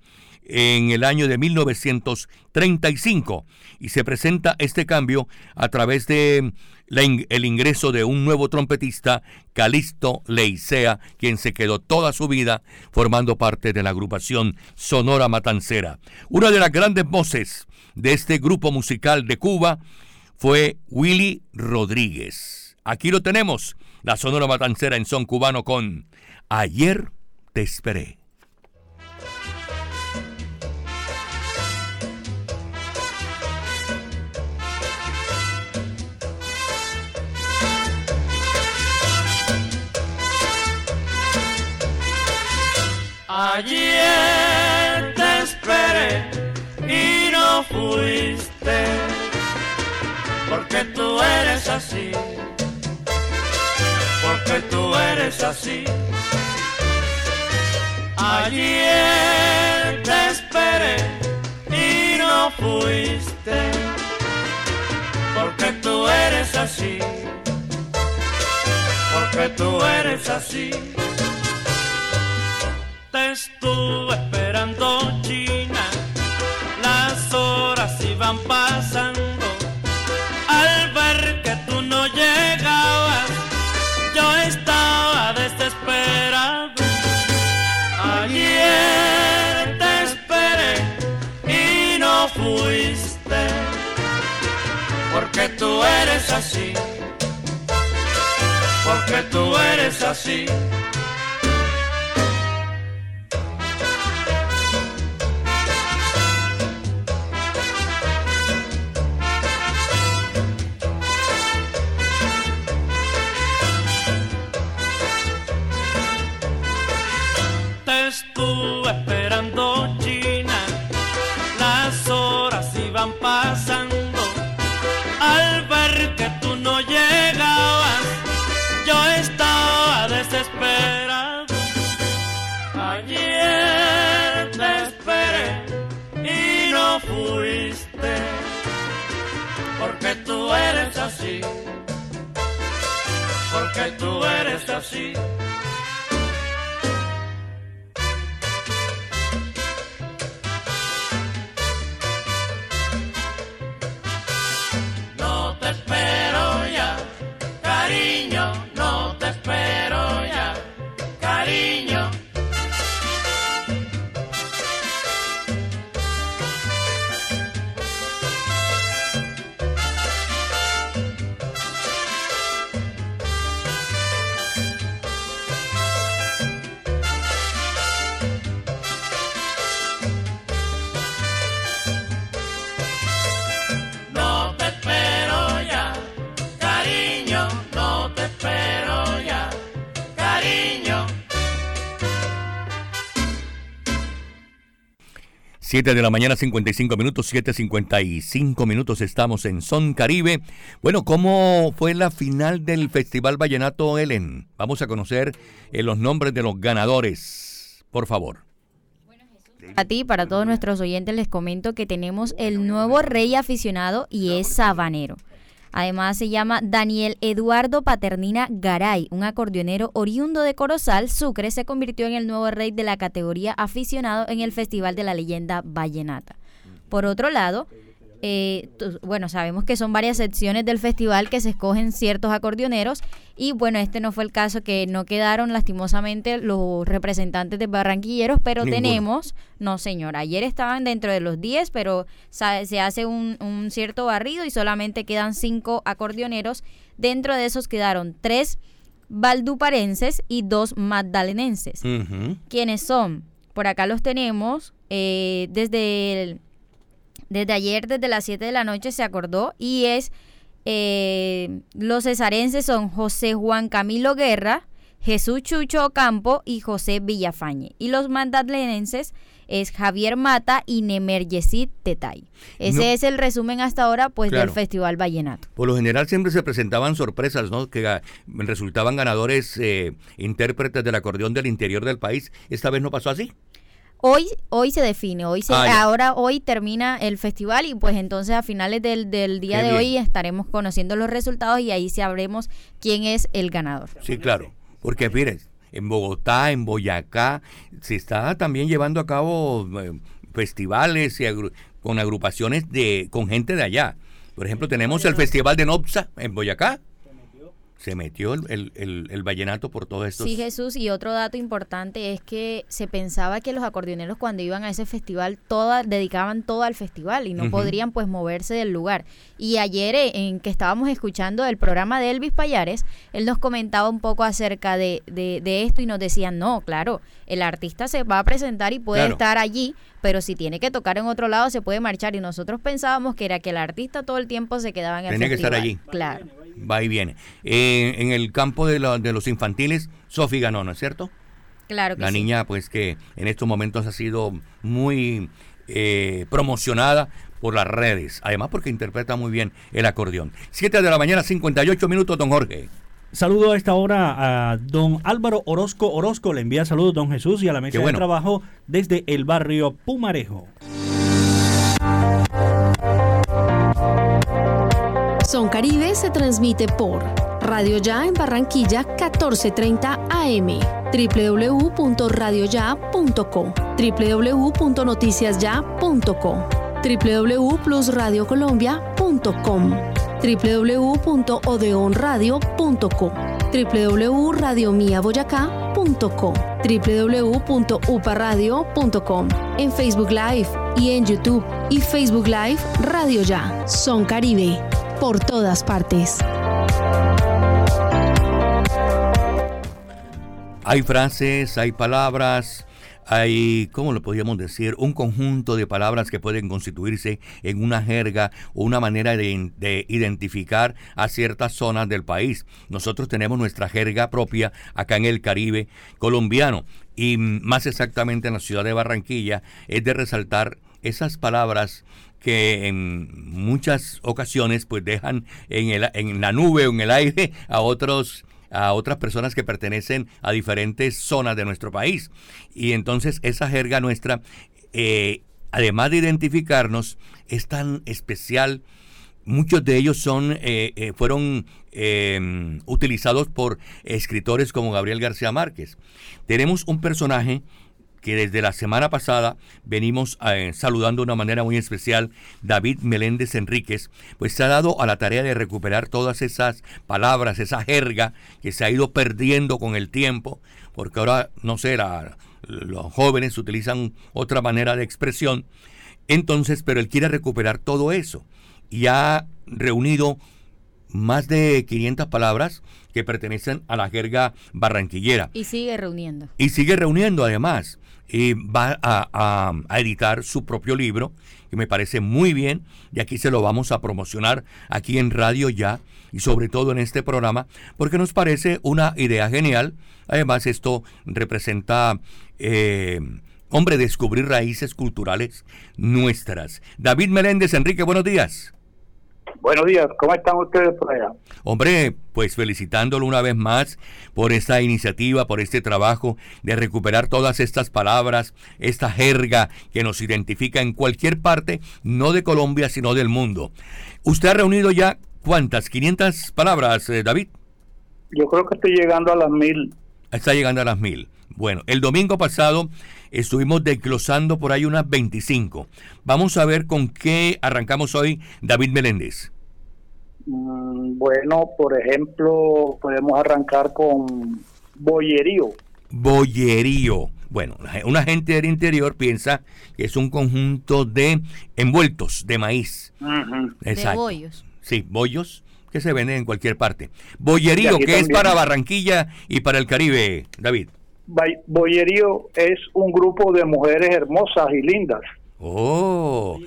en el año de 1935 y se presenta este cambio a través de el ingreso de un nuevo trompetista, Calisto Leicea, quien se quedó toda su vida formando parte de la agrupación Sonora Matancera. Una de las grandes voces de este grupo musical de Cuba fue Willy Rodríguez. Aquí lo tenemos, la Sonora Matancera en son cubano con Ayer te esperé. Ayer te esperé y no fuiste, porque tú eres así, porque tú eres así. Ayer te esperé y no fuiste, porque tú eres así, porque tú eres así estuve esperando China, las horas iban pasando, al ver que tú no llegabas, yo estaba desesperado. Ayer te esperé y no fuiste, porque tú eres así, porque tú eres así. Eres 7 de la mañana, 55 minutos, 7.55 minutos, estamos en Son Caribe. Bueno, ¿cómo fue la final del Festival Vallenato Ellen? Vamos a conocer eh, los nombres de los ganadores, por favor. A ti, para todos nuestros oyentes, les comento que tenemos el nuevo rey aficionado y es sabanero. Además se llama Daniel Eduardo Paternina Garay, un acordeonero oriundo de Corozal, Sucre, se convirtió en el nuevo rey de la categoría aficionado en el Festival de la Leyenda Vallenata. Por otro lado, eh, bueno, sabemos que son varias secciones del festival que se escogen ciertos acordeoneros y bueno, este no fue el caso que no quedaron lastimosamente los representantes de Barranquilleros, pero tenemos, no señor, ayer estaban dentro de los 10, pero se hace un, un cierto barrido y solamente quedan cinco acordeoneros. Dentro de esos quedaron tres valduparenses y dos magdalenenses. ¿Quiénes son? Por acá los tenemos eh, desde el desde ayer, desde las 7 de la noche, se acordó y es, eh, los cesarenses son José Juan Camilo Guerra, Jesús Chucho Ocampo y José Villafañe. Y los mandadlenenses es Javier Mata y Nemer Yesid Tetay. Ese es el resumen hasta ahora pues del Festival Vallenato. Por lo general siempre se presentaban sorpresas, ¿no? Que resultaban ganadores eh, intérpretes del acordeón del interior del país. Esta vez no pasó así. Hoy, hoy se define, hoy se, ah, ahora hoy termina el festival y pues entonces a finales del, día de hoy estaremos conociendo los resultados y ahí sabremos quién es el ganador. Sí, claro, porque miren, en Bogotá, en Boyacá, se está también llevando a cabo eh, festivales y con agrupaciones de con gente de allá. Por ejemplo, tenemos el Festival de Nopsa en Boyacá, se metió el, el, el, vallenato por todo esto. Sí, Jesús, y otro dato importante es que se pensaba que los acordeoneros cuando iban a ese festival toda, dedicaban todo al festival y no podrían pues moverse del lugar. Y ayer eh, en que estábamos escuchando el programa de Elvis Payares, él nos comentaba un poco acerca de, de, esto y nos decía, no, claro, el artista se va a presentar y puede estar allí, pero si tiene que tocar en otro lado se puede marchar y nosotros pensábamos que era que el artista todo el tiempo se quedaba en el Tenía festival. que estar allí. Claro va y viene. Eh, en el campo de, de los infantiles, Sofi ganó, ¿no es cierto? Claro que La niña, pues que en estos momentos ha sido muy eh, promocionada por las redes, además porque interpreta muy bien el acordeón. 7 de la mañana, 58 minutos, don Jorge. Saludo a esta hora a don Álvaro Orozco Orozco, le envía saludos don Jesús y a la mesa de trabajo desde el barrio Pumarejo. Son Caribe se transmite por Radio Ya en Barranquilla 1430 AM, www.radioya.com, www.noticiasya.com, www.plusradiocolombia.com, www.odeonradio.com, www.radiomiaboyacá.com, www.uparadio.com, en Facebook Live y en YouTube y Facebook Live Radio Ya. Son Caribe por todas partes. Hay frases, hay palabras, hay, ¿cómo lo podríamos decir? Un conjunto de palabras que pueden constituirse en una jerga o una manera de, de, identificar a ciertas zonas del país. Nosotros tenemos nuestra jerga propia acá en el Caribe colombiano y más exactamente en la ciudad de Barranquilla es de resaltar esas palabras que en muchas ocasiones pues dejan en, el, en la nube o en el aire a otros a otras personas que pertenecen a diferentes zonas de nuestro país. Y entonces esa jerga nuestra, eh, además de identificarnos, es tan especial. Muchos de ellos son, eh, eh, fueron utilizados por escritores como Gabriel García Márquez. Tenemos un personaje que desde la semana pasada venimos eh, saludando de una manera muy especial, David Meléndez Enríquez, pues se ha dado a la tarea de recuperar todas esas palabras, esa jerga que se ha ido perdiendo con el tiempo, porque ahora, no sé, los jóvenes utilizan otra manera de expresión. Entonces, pero él quiere recuperar todo eso y ha reunido más de 500 palabras que pertenecen a la jerga barranquillera. Y sigue reuniendo. Y sigue reuniendo además y va a, editar su propio libro, que me parece muy bien, y aquí se lo vamos a promocionar aquí en Radio Ya, y sobre todo en este programa, porque nos parece una idea genial. Además, esto representa eh, hombre, descubrir raíces culturales nuestras. David Meléndez, Enrique, buenos días. Buenos días, ¿cómo están ustedes por allá? Hombre, pues felicitándolo una vez más por esta iniciativa, por este trabajo de recuperar todas estas palabras, esta jerga que nos identifica en cualquier parte, no de Colombia, sino del mundo. ¿Usted ha reunido ya cuántas? ¿500 palabras, eh, David? Yo creo que estoy llegando a las mil. Está llegando a las mil. Bueno, el domingo pasado estuvimos desglosando por ahí unas 25. Vamos a ver con qué arrancamos hoy, David Meléndez. Mm, Bueno, por ejemplo, podemos arrancar con bollerío. Bollerío. Bueno, una gente del interior piensa que es un conjunto de envueltos de maíz. Exacto. bollos. Sí, bollos que se venden en cualquier parte. Bollerío, que es para Barranquilla y para el Caribe, David. Bollerío es un grupo de mujeres hermosas y lindas. Oh,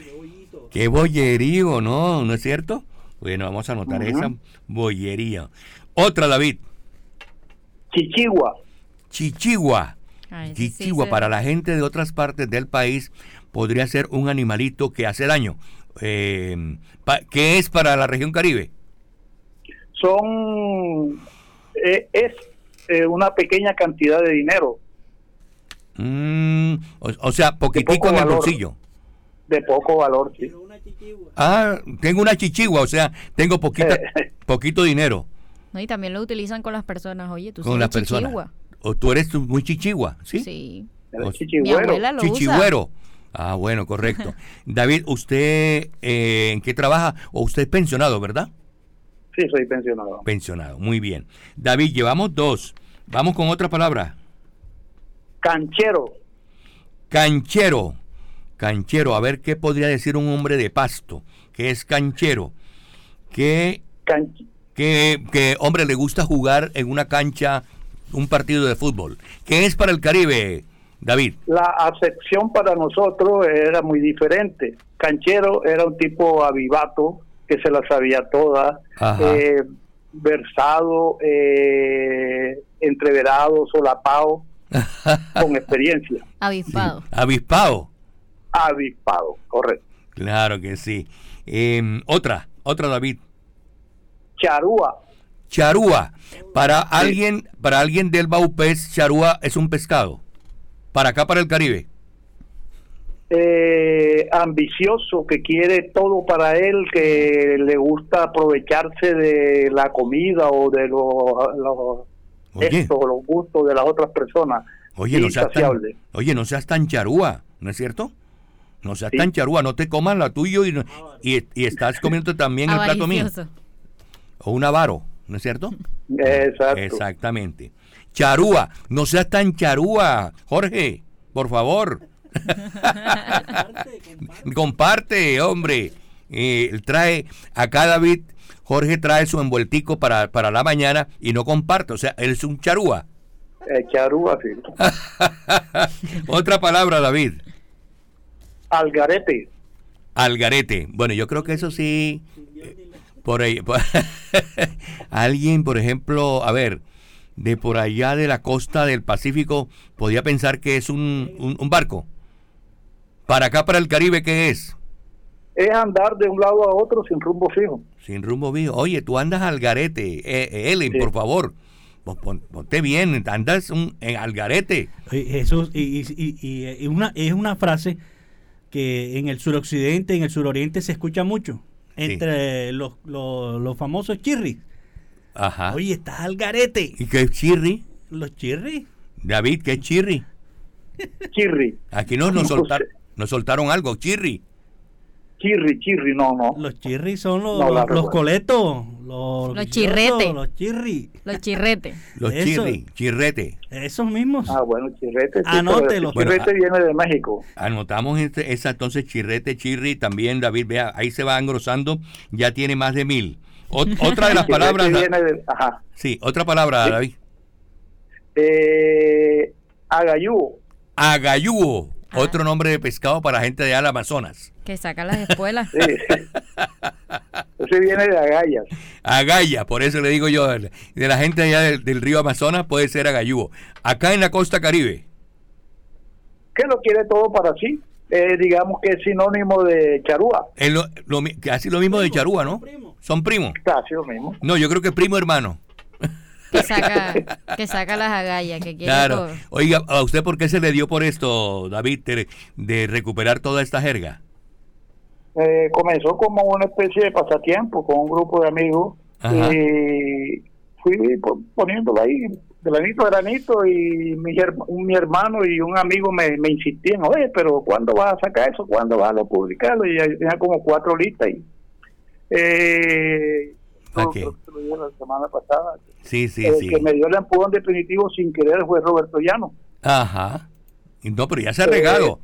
qué bollerío, ¿no? ¿No es cierto? Bueno, vamos a anotar esa bollería. Otra, David. Chichigua. Chichigua. Ah, ese sí Chichigua, para la gente de otras partes del país, podría ser un animalito que hace daño. Eh, ¿Qué es para la región Caribe? Son. eh, es eh, una pequeña cantidad de dinero, Mm, o, o sea, poquitico en el valor. bolsillo. de poco valor, sí. Ah, tengo una chichigua, o sea, tengo poquita, Eh. poquito dinero No, y también lo utilizan con las personas. Oye, tú con sí las eres personas. chichigua. O tú eres muy chichigua, ¿sí? Sí. O- Mi abuela lo usa. Chichigüero. Ah, bueno, correcto. David, ¿usted eh, en qué trabaja? ¿O usted es pensionado, verdad? Sí, soy pensionado. Pensionado, muy bien. David, llevamos dos. Vamos con otra palabra. Canchero. Canchero. Canchero, a ver qué podría decir un hombre de pasto, que es canchero. Que, que, que, hombre, le gusta jugar en una cancha un partido de fútbol. ¿Qué es para el Caribe, David? La acepción para nosotros era muy diferente. Canchero era un tipo avivato que se la sabía toda, eh, versado, eh, entreverado, solapado, con experiencia. Avispado. Avispado. Avispado, correcto. Claro que sí. Em, otra, otra David. Charúa. Charúa. Para alguien, para alguien del Baupés, charúa es un pescado. Para acá, para el Caribe. Eh, ambicioso, que quiere todo para él, que le gusta aprovecharse de la comida o de los, los, Oye. esto, los gustos de las otras personas. Oye, no seas tan, Insaciable. oye, no seas tan charúa, ¿no es cierto? No seas tan charúa, no te comas la tuyo y, y, y estás comiendo también el plato mío. O un avaro, ¿no es cierto? Exacto. Exactamente. Charúa, no seas tan charúa, Jorge, por favor. Comparte, hombre. Eh, trae, acá David, Jorge trae su envueltico para, para la mañana y no comparte, o sea, él es un charúa. Eh, charúa, sí. Otra palabra, David. Algarete. Algarete. Bueno, yo creo que eso sí. eh, Por ahí. por- alguien, por ejemplo, a ver, de por allá de la costa del Pacífico, podía pensar que es un, un- un barco. Para acá, para el Caribe, ¿qué es? Es andar de un lado a otro sin rumbo fijo. Sin rumbo vivo. Oye, tú andas al garete. Eh, eh, Ellen, por favor. Pon- pon- Ponte bien, andas un, en al garete. Jesús, y, y- y- y- y una, es una frase que en el suroccidente, en el suroriente se escucha mucho. Entre los, los, los famosos chirris. Ajá. Oye, estás al garete. ¿Y qué es chirri? Los chirris. David, ¿qué es chirri? Chirri. Aquí nos, nos, No soltaron algo, chirri. Chirri, chirri, no, no. Los chirris son los, No los, coletos. Los, Los chirretes. Los chirris. Los chirretes. Los Eso. chirri, chirrete. Esos mismos. Ah, bueno, chirrete. sí, Anótelo. pero chirrete viene de México. Anotamos este- esa entonces chirrete, chirri, también David, vea, ahí se va engrosando, ya tiene más de mil. Ot- otra de las palabras, viene de- ajá. sí, otra palabra, David. Eh, agayú. Agayúo, otro nombre de pescado para gente de al Amazonas. Que saca las espuelas. Sí. Ese viene de agallas. Agaya, por eso le digo yo, de la gente allá del, del río Amazonas puede ser agayúo. Acá en la costa caribe, que lo quiere todo para sí. Eh, digamos que es sinónimo de charúa. Es lo, casi lo mismo de Charúa, ¿no? Son primos. Casi lo mismo. No, yo creo que primo hermano. Que saca, que saca las agallas, que quiere Claro. todo. Oiga, ¿a usted por qué se le dio por esto, David, de, de recuperar toda esta jerga? Eh, comenzó como una especie de pasatiempo con un grupo de amigos Ajá. y fui po- poniéndolo ahí de granito a granito y mi, her- un- mi hermano y un amigo me, me insistían, oye, pero ¿cuándo vas a sacar eso? ¿Cuándo vas a publicarlo? Y ahí tenía como cuatro listas y eh, Dije la semana pasada. Sí, sí, el sí. que me dio el empujón definitivo sin querer fue Roberto Llano. Ajá. Y No, pero ya se ha Eh, regado.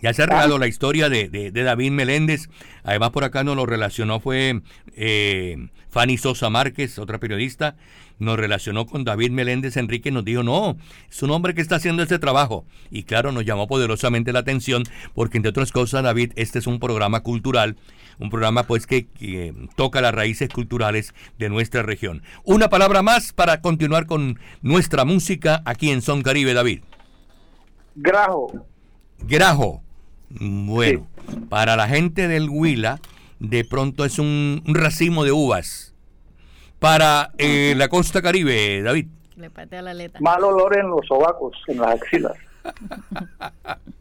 Ya se ha Ah. regado la historia de, de- de David Meléndez. Además, por acá nos lo relacionó, fue eh, Fanny Sosa Márquez, otra periodista, nos relacionó con David Meléndez Enrique, nos dijo, no, es un hombre que está haciendo este trabajo. Y claro, nos llamó poderosamente la atención, porque entre otras cosas, David, este es un programa cultural, un programa pues que, que toca las raíces culturales de nuestra región. Una palabra más para continuar con nuestra música aquí en Son Caribe, David. Grajo. Grajo. Bueno, para la gente del Huila, de pronto es un, un racimo de uvas. Para eh, la costa caribe, David. Le patea la aleta. Mal olor en los sobacos, en las axilas.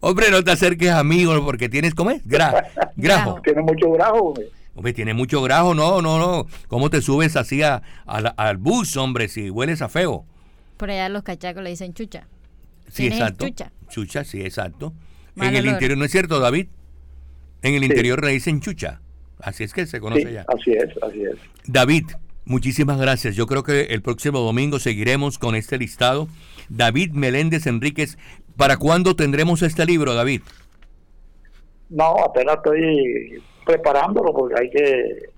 Hombre, no te acerques a mí, hombre, porque tienes, ¿cómo es? Gra- grajo. Tiene mucho grajo, hombre. Hombre, tiene mucho grajo, no, no, no. ¿Cómo te subes así a- a la- al bus, hombre, si hueles a feo? Por allá los cachacos le dicen chucha. Sí, exacto. chucha. Chucha, sí, exacto. Mal en el interior, ¿no es cierto, David? En el interior le dicen chucha. Así es que se conoce Sí, ya. así es, así es. David, muchísimas gracias. Yo creo que el próximo domingo seguiremos con este listado. David Meléndez Enríquez, ¿para cuándo tendremos este libro, David? No, apenas estoy preparándolo porque hay que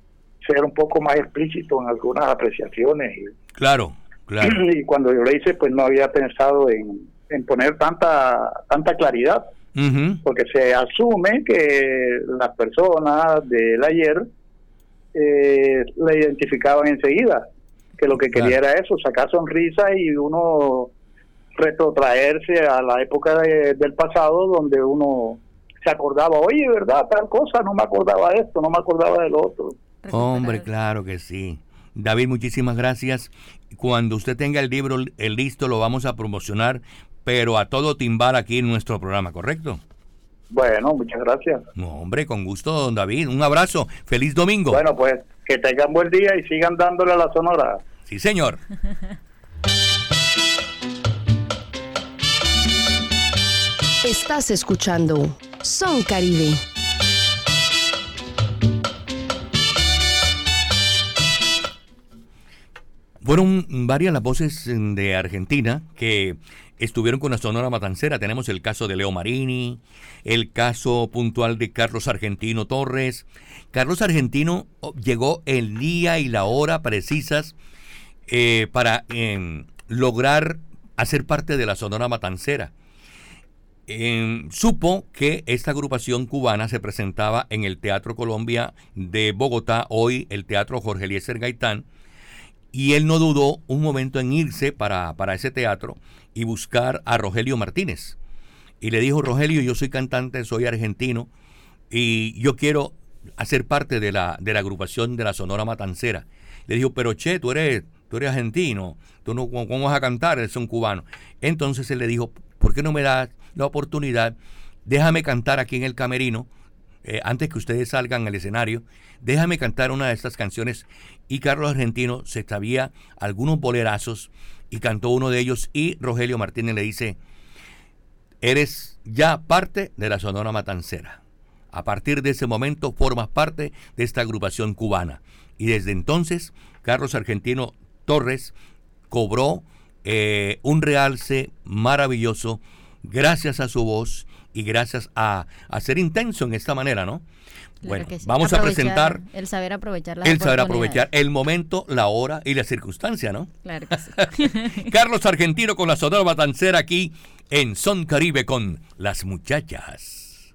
ser un poco más explícito en algunas apreciaciones. Claro, claro. y cuando yo lo hice, pues no había pensado en, en poner tanta tanta claridad, porque se asume que las personas del ayer eh, la identificaban enseguida, que lo que quería era eso, sacar sonrisa y uno retrotraerse a la época de- del pasado donde uno se acordaba, oye, ¿verdad? Tal cosa, no me acordaba de esto, no me acordaba del otro. Hombre, claro que sí. David, muchísimas gracias. Cuando usted tenga el libro el listo, lo vamos a promocionar, pero a todo timbal aquí en nuestro programa, ¿correcto? Bueno, muchas gracias. No, hombre, con gusto, don David. Un abrazo. Feliz domingo. Bueno, pues que tengan buen día y sigan dándole a la sonora. Sí, señor. Estás escuchando Son Caribe. Fueron varias las voces mm, de Argentina que estuvieron con la Sonora Matancera. Tenemos el caso de Leo Marini, el caso puntual de Carlos Argentino Torres. Carlos Argentino oh, llegó el día y la hora precisas eh, para em, lograr hacer parte de la Sonora Matancera. Em, supo que esta agrupación cubana se presentaba en el Teatro Colombia de Bogotá, hoy el Teatro Jorge Eliezer Gaitán, y él no dudó un momento en irse para, para ese teatro y buscar a Rogelio Martínez. Y le dijo, Rogelio, yo soy cantante, soy argentino, y yo quiero hacer parte de la, de la agrupación de la Sonora Matancera. Le dijo, pero che, tú eres, tú eres argentino, tú no, ¿cómo vas a cantar? Eres un cubano. Entonces él le dijo, ¿por qué no me das la oportunidad? Déjame cantar aquí en el camerino, eh, antes que ustedes salgan al escenario, déjame cantar una de estas canciones. Y Carlos Argentino se sabía algunos bolerazos y cantó uno de ellos. Y Rogelio Martínez le dice, eres ya parte de la Sonora Matancera. A partir de ese momento formas parte de esta agrupación cubana. Y desde entonces, Carlos Argentino Torres cobró eh, un realce maravilloso gracias a su voz y gracias a, a ser intenso en esta manera, ¿no? Claro bueno, sí. vamos a presentar El saber aprovechar las el saber aprovechar el momento, la hora y la circunstancia, ¿no? Claro que sí. Carlos Argentino con la Sonora Matancera aquí en Son Caribe con las muchachas.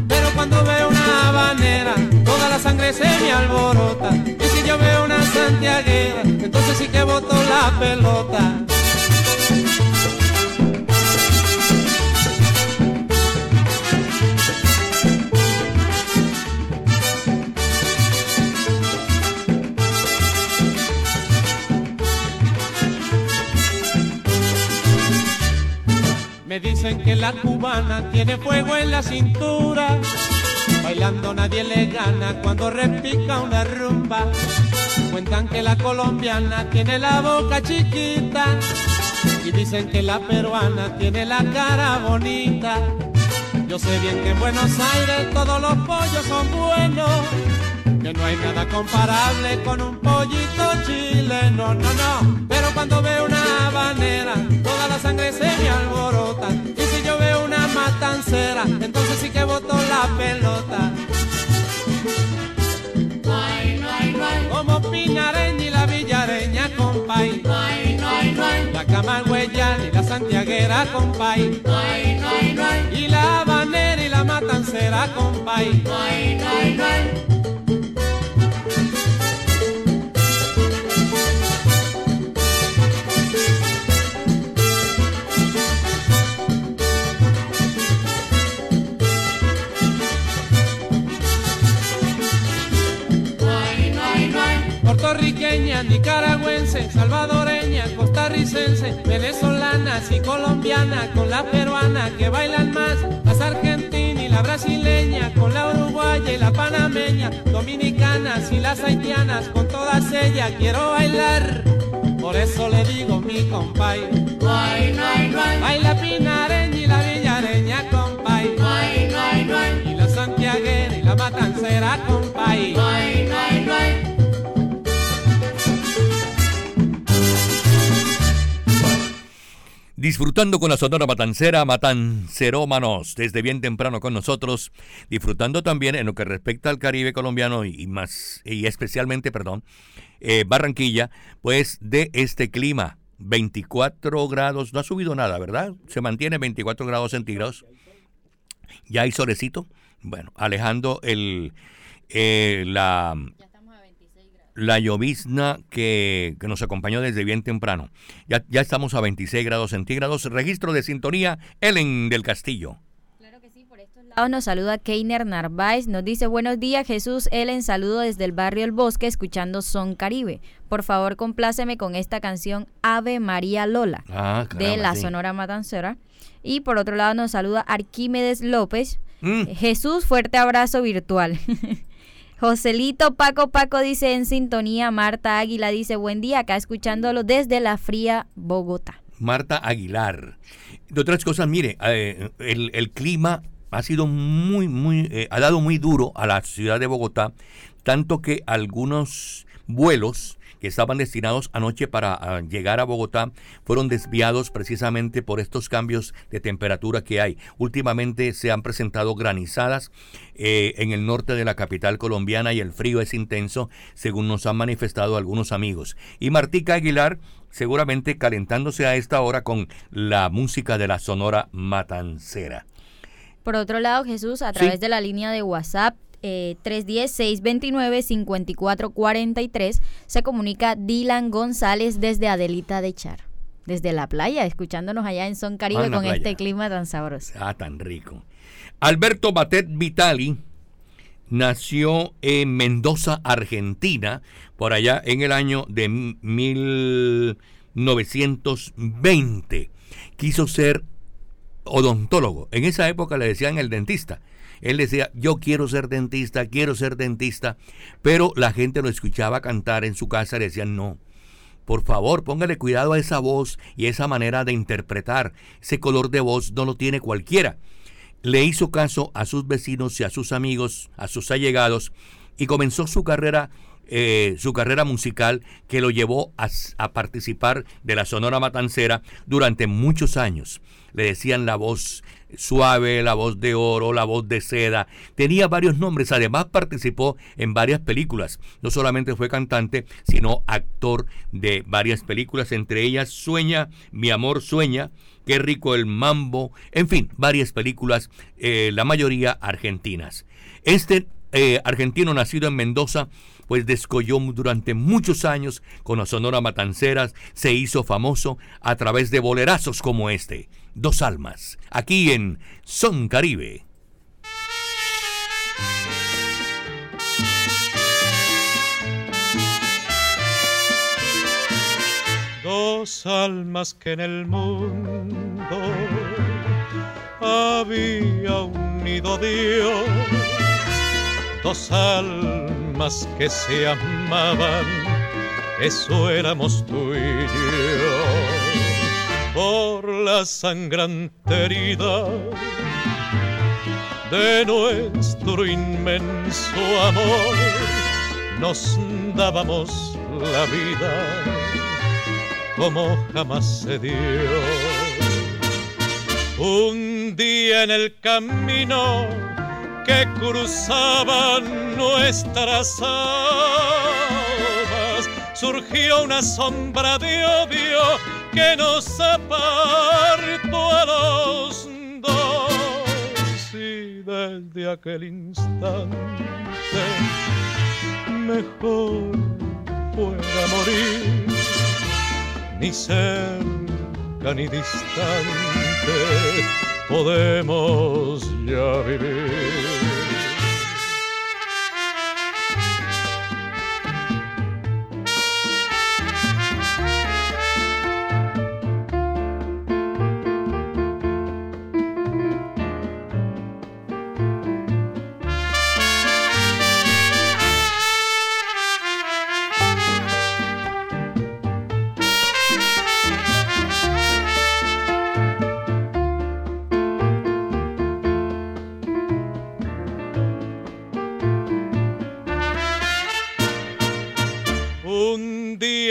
Cuando veo una habanera, toda la sangre se me alborota. Y si yo veo una santiaguera, entonces sí que boto la pelota. Me dicen que la cubana tiene fuego en la cintura. Bailando nadie le gana cuando repica una rumba. Cuentan que la colombiana tiene la boca chiquita. Y dicen que la peruana tiene la cara bonita. Yo sé bien que en Buenos Aires todos los pollos son buenos. Que no hay nada comparable con un pollito chileno, no, no. Pero cuando veo una habanera, toda la sangre se me alborota. Yo veo una matancera, entonces sí que boto la pelota. Como Pinareña y la Villareña, compay. La Camagüeyana y la Santiaguera, compay. Y la Habanera y la Matancera, compay. Nicaragüense, salvadoreña, costarricense, venezolanas y colombianas con la peruana que bailan más, las argentinas y la brasileña con la uruguaya y la panameña, dominicanas y las haitianas con todas ellas quiero bailar. Por eso le digo mi compay, baila pinareña y la villareña compay, y la santiaguera y la matancera compay. Disfrutando con la Sonora Matancera, Matancerómanos, desde bien temprano con nosotros, disfrutando también en lo que respecta al Caribe colombiano y más, y especialmente, perdón, eh, Barranquilla, pues de este clima. 24 grados, no ha subido nada, ¿verdad? Se mantiene 24 grados centígrados. Ya hay solecito. Bueno, alejando el, eh, la, la llovizna que, que, nos acompañó desde bien temprano. Ya, ya estamos a 26 grados centígrados. Registro de sintonía, Ellen del Castillo. Nos saluda Keiner Narváez, nos dice buenos días Jesús Ellen, saludo desde el barrio El Bosque escuchando Son Caribe. Por favor compláceme con esta canción Ave María Lola ah, caramba, de la sí. Sonora Matancera. Y por otro lado nos saluda Arquímedes López. Mm. Jesús, fuerte abrazo virtual. Joselito Paco Paco dice en sintonía, Marta Águila dice buen día, acá escuchándolo desde la fría Bogotá. Marta Aguilar. De otras cosas, mire, eh, el, el, clima ha sido muy, muy, eh, ha dado muy duro a la ciudad de Bogotá, tanto que algunos vuelos que estaban destinados anoche para uh, llegar a Bogotá fueron desviados precisamente por estos cambios de temperatura que hay. Últimamente se han presentado granizadas eh, en el norte de la capital colombiana y el frío es intenso, según nos han manifestado algunos amigos. Y Martica Aguilar seguramente calentándose a esta hora con la música de la Sonora Matancera. Por otro lado, Jesús, a través sí. de la línea de WhatsApp eh, 310-629-5443 se comunica Dylan González desde Adelita de Char, desde la playa, escuchándonos allá en Son Caribe Ah, con playa. este clima tan sabroso. Ah, tan rico. Alberto Batet Vitali nació en Mendoza, Argentina, por allá en el año de 1920. Quiso ser odontólogo. En esa época le decían el dentista. Él decía, yo quiero ser dentista, quiero ser dentista, pero la gente lo escuchaba cantar en su casa y le decían, no, por favor, póngale cuidado a esa voz y esa manera de interpretar. Ese color de voz no lo tiene cualquiera. Le hizo caso a sus vecinos y a sus amigos, a sus allegados, y comenzó su carrera eh, su carrera musical que lo llevó a, participar de la Sonora Matancera durante muchos años. Le decían la voz suave, la voz de oro, la voz de seda. Tenía varios nombres. Además participó en varias películas. No solamente fue cantante, sino actor de varias películas, entre ellas Sueña, Mi amor sueña, Qué rico el mambo, en fin, varias películas, eh, la mayoría argentinas. Este eh, argentino nacido en Mendoza, pues descolló durante muchos años con la Sonora Matanceras, se hizo famoso a través de bolerazos como este, Dos Almas, aquí en Son Caribe. Dos almas que en el mundo había unido Dios, dos almas que se amaban, eso éramos tú y yo. Por la sangrante herida de nuestro inmenso amor, nos dábamos la vida como jamás se dio. Un día en el camino que cruzaban nuestras almas, surgió una sombra de odio que nos apartó a los dos. Y desde aquel instante, mejor fuera morir ni cerca ni distante podemos ya vivir.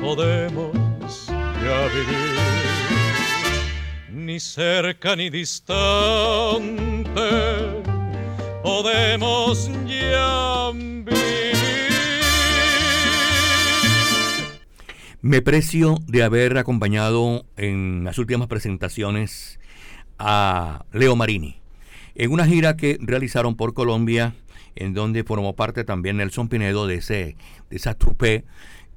podemos ya vivir, ni cerca ni distante podemos ya vivir. Me precio de haber acompañado en las últimas presentaciones a Leo Marini en una gira que realizaron por Colombia, en donde formó parte también Nelson Pinedo de, ese, de esa trupe,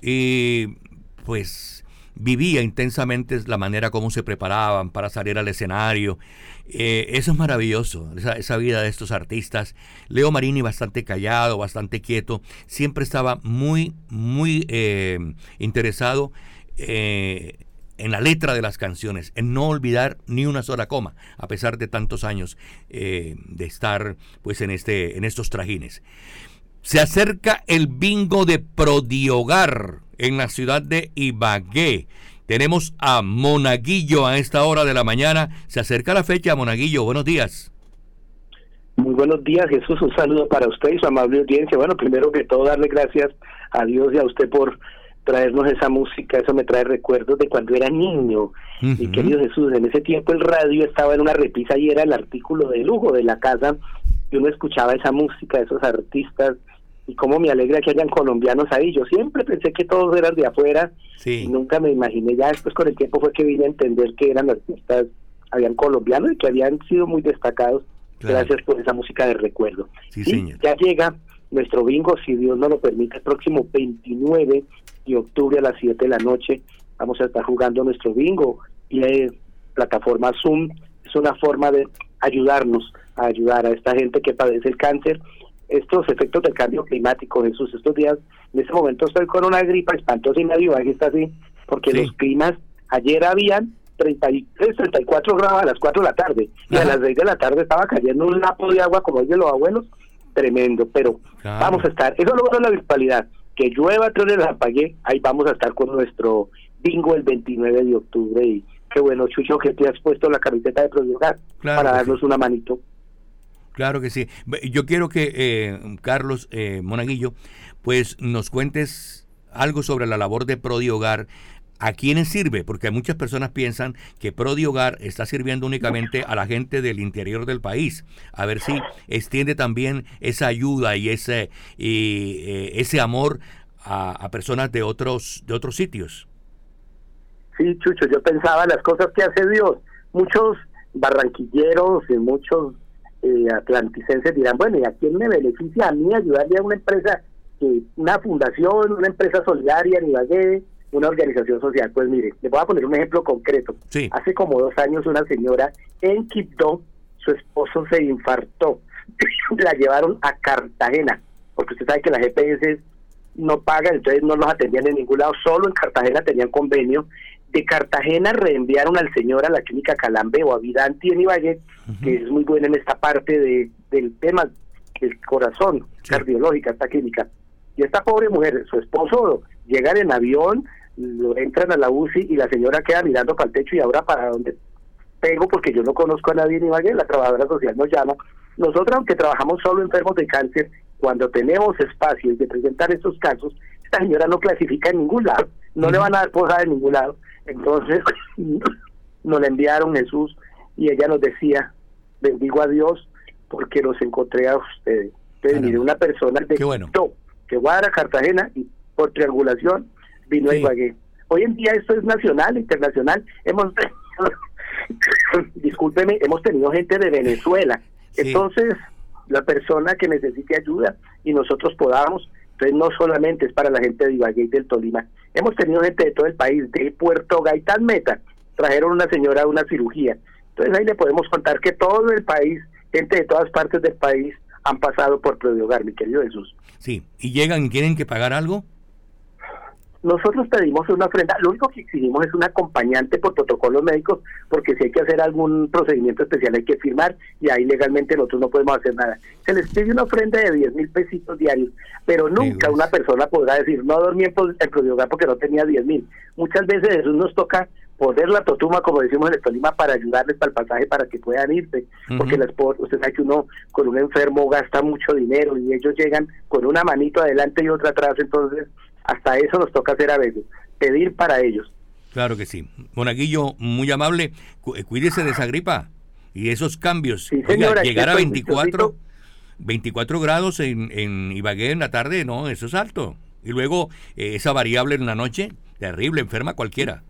y pues vivía intensamente la manera como se preparaban para salir al escenario. Eh, eso es maravilloso, esa, vida de estos artistas. Leo Marini bastante callado, bastante quieto, siempre estaba muy, muy eh, interesado eh, en la letra de las canciones, en no olvidar ni una sola coma, a pesar de tantos años de estar pues en, este, en estos trajines. Se acerca el bingo de Prodiogar en la ciudad de Ibagué. Tenemos a Monaguillo a esta hora de la mañana. Se acerca la fecha, Monaguillo. Buenos días. Muy buenos días, Jesús. Un saludo para usted y su amable audiencia. Bueno, primero que todo, darle gracias a Dios y a usted por traernos esa música. Eso me trae recuerdos de cuando era niño. Mi querido Jesús, en ese tiempo el radio estaba en una repisa y era el artículo de lujo de la casa. Y uno escuchaba esa música de esos artistas y cómo me alegra que hayan colombianos ahí. Yo siempre pensé que todos eran de afuera sí. y nunca me imaginé. Ya después con el tiempo fue que vine a entender que eran artistas, habían colombianos y que habían sido muy destacados. Claro. Gracias por esa música de recuerdo. Sí, y señor. ya llega nuestro bingo, si Dios nos lo permite, el próximo 29 de octubre a las 7 de la noche. Vamos a estar jugando nuestro bingo y la plataforma Zoom es una forma de ayudarnos a ayudar a esta gente que padece el cáncer estos efectos del cambio climático, Jesús. Estos días, en este momento estoy con una gripa espantosa y medio aquí está así, porque Sí. los climas, ayer habían 33, 34 grados a las 4 de la tarde, y a las 6 de la tarde estaba cayendo un lapo de agua, como dicen los abuelos, tremendo, pero Claro. vamos a estar, eso es lo de la virtualidad, que llueva, truene, la apague, ahí vamos a estar con nuestro bingo el 29 de octubre, y qué bueno, Chucho, que te has puesto la camiseta de Claro para darnos una manito. Claro que sí. Yo quiero que eh, Carlos eh, Monaguillo, pues nos cuentes algo sobre la labor de Prodi Hogar. ¿A quiénes sirve? Porque muchas personas piensan que Prodi Hogar está sirviendo únicamente a la gente del interior del país. A ver si extiende también esa ayuda y ese, y, eh, ese amor a, a personas de otros, de otros sitios. Sí, Chucho, yo pensaba las cosas que hace Dios. Muchos barranquilleros y muchos eh, atlanticenses dirán, bueno, ¿y a quién me beneficia a mí ayudarle a una empresa, que una fundación, una empresa solidaria en Ibagué, una organización social? Pues mire, le voy a poner un ejemplo concreto. Sí. Hace como dos años una señora en Quibdó, su esposo se infartó. La llevaron a Cartagena, porque usted sabe que las GPS no pagan, entonces no los atendían en ningún lado, solo en Cartagena tenían convenio. De Cartagena reenviaron al señor a la clínica Calambe o a Vidanti en Ibagué, que es muy buena en esta parte de, del tema del corazón, cardiológica, esta clínica. Y esta pobre mujer, su esposo, llegan en avión, lo entran a la UCI y la señora queda mirando para el techo y ahora para dónde pego porque yo no conozco a nadie en Ibagué, la trabajadora social nos llama. Nosotros, aunque trabajamos solo enfermos de cáncer, cuando tenemos espacio de presentar estos casos, esta señora no clasifica en ningún lado, no le van a dar posada en ningún lado. Entonces, nos la enviaron Jesús y ella nos decía, bendigo a Dios porque los encontré a ustedes. Entonces, mire, una persona de Quito, que va a dar a Cartagena y por triangulación vino a Ibagué. Hoy en día esto es nacional, internacional. Hemos, discúlpeme, hemos tenido gente de Venezuela. Entonces, la persona que necesite ayuda y nosotros podamos, no solamente es para la gente de Ibagué y del Tolima. Hemos tenido gente de todo el país, de Puerto Gaitán Meta, trajeron una señora a una cirugía. Entonces ahí le podemos contar que todo el país, gente de todas partes del país, han pasado por Hogar, mi querido Jesús. Sí. ¿Y llegan y tienen que pagar algo? Nosotros pedimos una ofrenda, lo único que exigimos es un acompañante por protocolos médicos, porque si hay que hacer algún procedimiento especial hay que firmar y ahí legalmente nosotros no podemos hacer nada. Se les pide una ofrenda de 10 mil pesitos diarios, pero nunca una persona podrá decir, no dormí en, Prohogar porque no tenía 10 mil. Muchas veces eso nos toca poner la totuma, como decimos en el Tolima, para ayudarles para el pasaje para que puedan irse, porque las usted sabe que uno con un enfermo gasta mucho dinero y ellos llegan con una manito adelante y otra atrás, entonces hasta eso nos toca hacer a veces, pedir para ellos. Claro que sí. Monaguillo, muy amable, eh, cuídese de esa gripa y esos cambios. Oiga, señora, llegar a estoy, 24, 24 grados en, en Ibagué en la tarde, no, eso es alto. Y luego eh, esa variable en la noche, terrible, enferma cualquiera.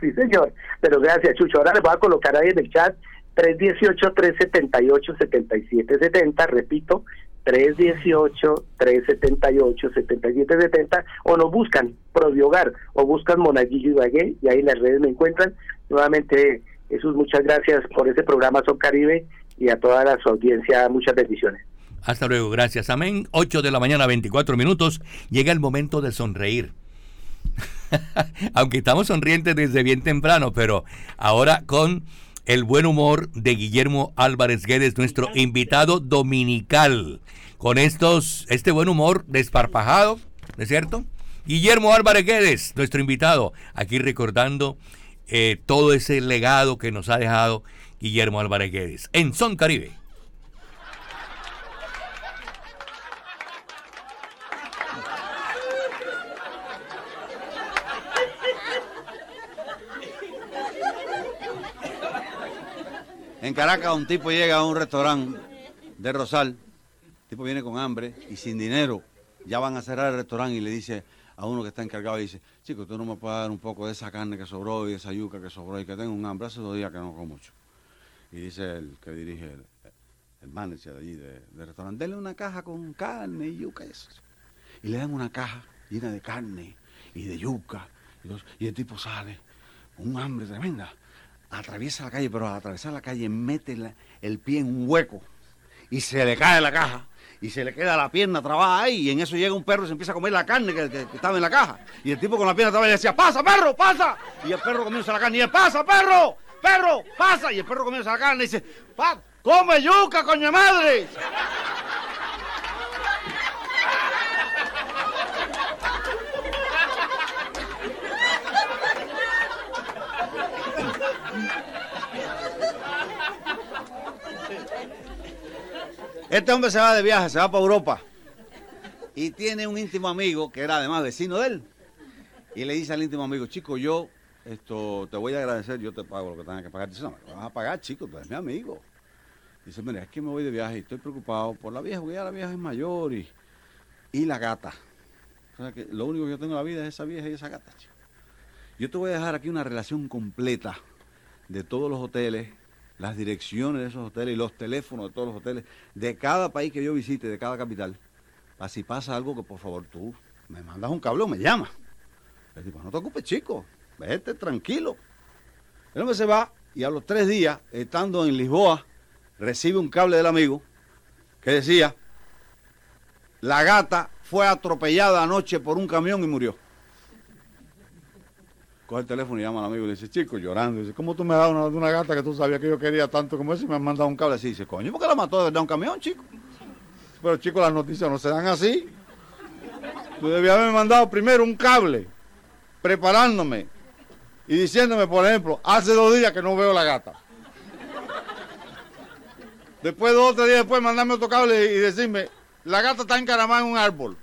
Sí, señor. Pero gracias, Chucho. Ahora les voy a colocar ahí en el chat 318-378-7770. Repito, 318-378-7770. O nos buscan Prodiogar o buscan Monaguillo y Bagué y ahí en las redes me encuentran. Nuevamente, Jesús, muchas gracias por ese programa Son Caribe y a toda la su audiencia, muchas bendiciones. Hasta luego, gracias. Amén. 8 de la mañana, 24 minutos. Llega el momento de sonreír. Aunque estamos sonrientes desde bien temprano, pero ahora con el buen humor de Guillermo Álvarez Guedes, nuestro invitado dominical. Con estos, este buen humor desparpajado, ¿no es cierto? Guillermo Álvarez Guedes, nuestro invitado, aquí recordando eh, todo ese legado que nos ha dejado Guillermo Álvarez Guedes en Son Caribe. En Caracas un tipo llega a un restaurante de Rosal, el tipo viene con hambre y sin dinero, ya van a cerrar el restaurante y le dice a uno que está encargado, y dice, chico, tú no me puedes dar un poco de esa carne que sobró y de esa yuca que sobró y que tengo un hambre, hace dos días que no como mucho. Y dice el que dirige el, el manager de allí de- del restaurante, denle una caja con carne y yuca eso. Y le dan una caja llena de carne y de yuca. Y, y el tipo sale con un hambre tremenda. Atraviesa la calle, pero al atravesar la calle mete el pie en un hueco y se le cae la caja y se le queda la pierna trabada ahí y en eso llega un perro y se empieza a comer la carne que, estaba en la caja. Y el tipo con la pierna trabada le decía, pasa perro, pasa. Y el perro comienza la carne y él, pasa perro, perro, pasa. Y el perro comienza la carne y dice, "Pa- come yuca, coño de madre. Este hombre se va de viaje, se va para Europa. Y tiene un íntimo amigo que era además vecino de él. Y le dice al íntimo amigo, chico, yo esto te voy a agradecer, yo te pago lo que tengas que pagar. Dice, no, me vas a pagar, chico, tú eres mi amigo. Dice, mira, es que me voy de viaje y estoy preocupado por la vieja, porque ya la vieja es mayor y, y la gata. O sea que lo único que yo tengo en la vida es esa vieja y esa gata, chico. Yo te voy a dejar aquí una relación completa de todos los hoteles, las direcciones de esos hoteles y los teléfonos de todos los hoteles de cada país que yo visite, de cada capital. Si pasa algo que por favor tú me mandas un cable o me llamas. Le digo, no te ocupes, chico, vete tranquilo. El hombre se va y a los tres días, estando en Lisboa, recibe un cable del amigo que decía, la gata fue atropellada anoche por un camión y murió. Coge el teléfono y llama al amigo y le dice, chico, llorando, dice, ¿cómo tú me has dado una, gata que tú sabías que yo quería tanto como esa y me has mandado un cable así? Dice, coño, ¿por qué la mató de verdad un camión, chico? Pero, chico, las noticias no se dan así. Tú debías haberme mandado primero un cable, preparándome y diciéndome, por ejemplo, hace dos días que no veo la gata. Después, dos o tres días después, mandarme otro cable y decirme, la gata está encaramada en un árbol.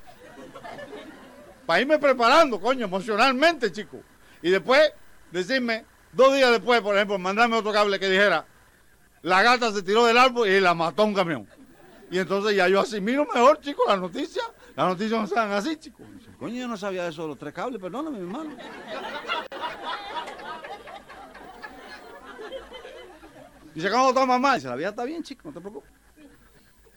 Para irme preparando, coño, emocionalmente, chico. Y después, decirme, dos días después, por ejemplo, mandarme otro cable que dijera, la gata se tiró del árbol y la mató un camión. Y entonces ya yo asimilo mejor, chico, las noticias. Las noticias no se dan así, chico. Dice, Coño, yo no sabía eso de los tres cables, perdóname, mi hermano. Dice, ¿cómo está mamá? Dice, la vida está bien, chico, no te preocupes.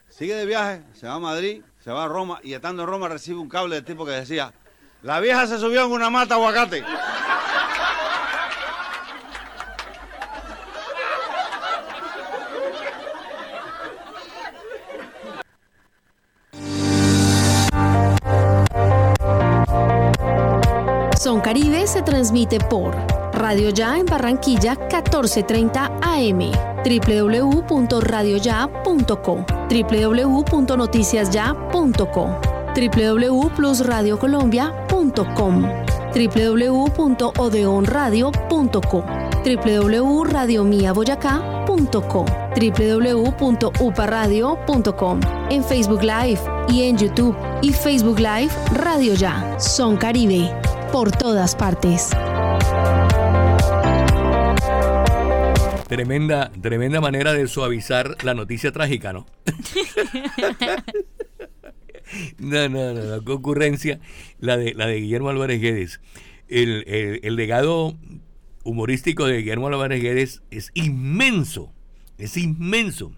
Sigue de viaje, se va a Madrid, se va a Roma y estando en Roma recibe un cable del tipo que decía, la vieja se subió en una mata aguacate. Son Caribe se transmite por Radio Ya en Barranquilla 1430 AM, www.radioya.co, www.noticiasya.co, www.plusradiocolombia.com, www.odeonradio.co, www.radiomiaboyacá.co, www.uparadio.com, en Facebook Live y en YouTube y Facebook Live Radio Ya. Son Caribe por todas partes. Tremenda, tremenda manera de suavizar la noticia trágica, ¿no? No, no, no, la concurrencia, la de, la de Guillermo Álvarez Guedes. El, el- legado humorístico de Guillermo Álvarez Guedes es inmenso, es inmenso.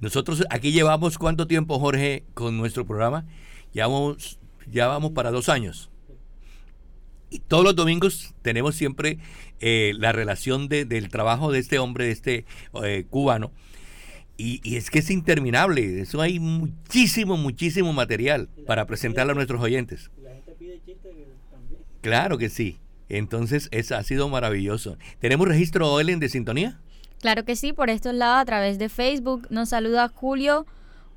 Nosotros aquí llevamos cuánto tiempo, Jorge, con nuestro programa? Ya vamos, ya vamos para dos años. Y todos los domingos tenemos siempre eh, la relación de- del trabajo de este hombre, de este eh, cubano. Y, y es que es interminable. Eso hay muchísimo, muchísimo material para presentarle a nuestros oyentes. Claro que sí. Entonces, eso ha sido maravilloso. ¿Tenemos registro, Ellen, de sintonía? Claro que sí, por estos lados a través de Facebook nos saluda Julio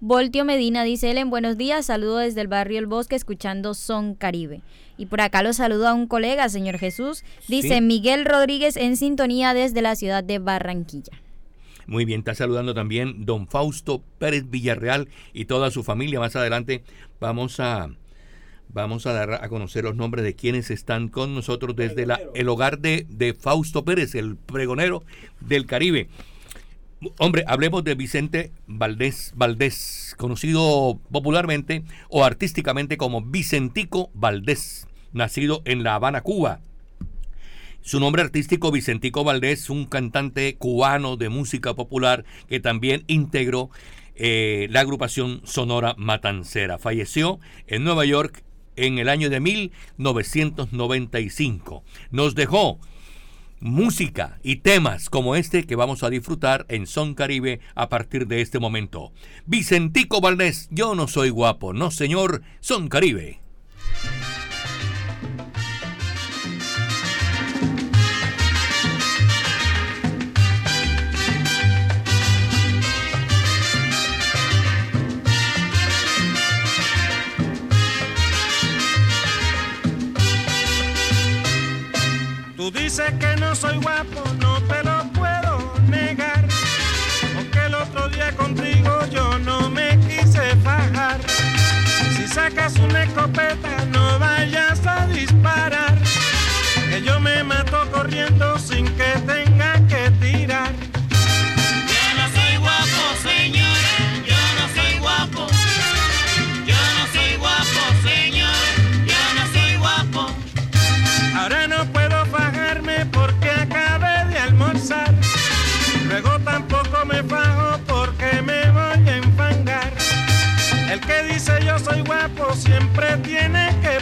Voltio Medina, dice él en buenos días, saludo desde el barrio El Bosque escuchando Son Caribe. Y por acá lo saluda un colega, señor Jesús, dice Sí. Miguel Rodríguez en sintonía desde la ciudad de Barranquilla. Muy bien, está saludando también don Fausto Pérez Villarreal y toda su familia. Más adelante vamos a vamos a dar a conocer los nombres de quienes están con nosotros desde la, el hogar de, de Fausto Pérez, el pregonero del Caribe. Hombre, hablemos de Vicente Valdés Valdés, conocido popularmente o artísticamente como Vicentico Valdés, nacido en La Habana, Cuba. Su nombre artístico Vicentico Valdés, un cantante cubano de música popular que también integró eh, la agrupación Sonora Matancera. Falleció en Nueva York en el año de 1995. Nos dejó música y temas como este que vamos a disfrutar en Son Caribe a partir de este momento. Vicentico Valdés, yo no soy guapo, no señor, Son Caribe. Tú dices que no soy guapo, no te lo puedo negar. Aunque el otro día contigo yo no me quise fajar. Si sacas una escopeta, siempre tiene que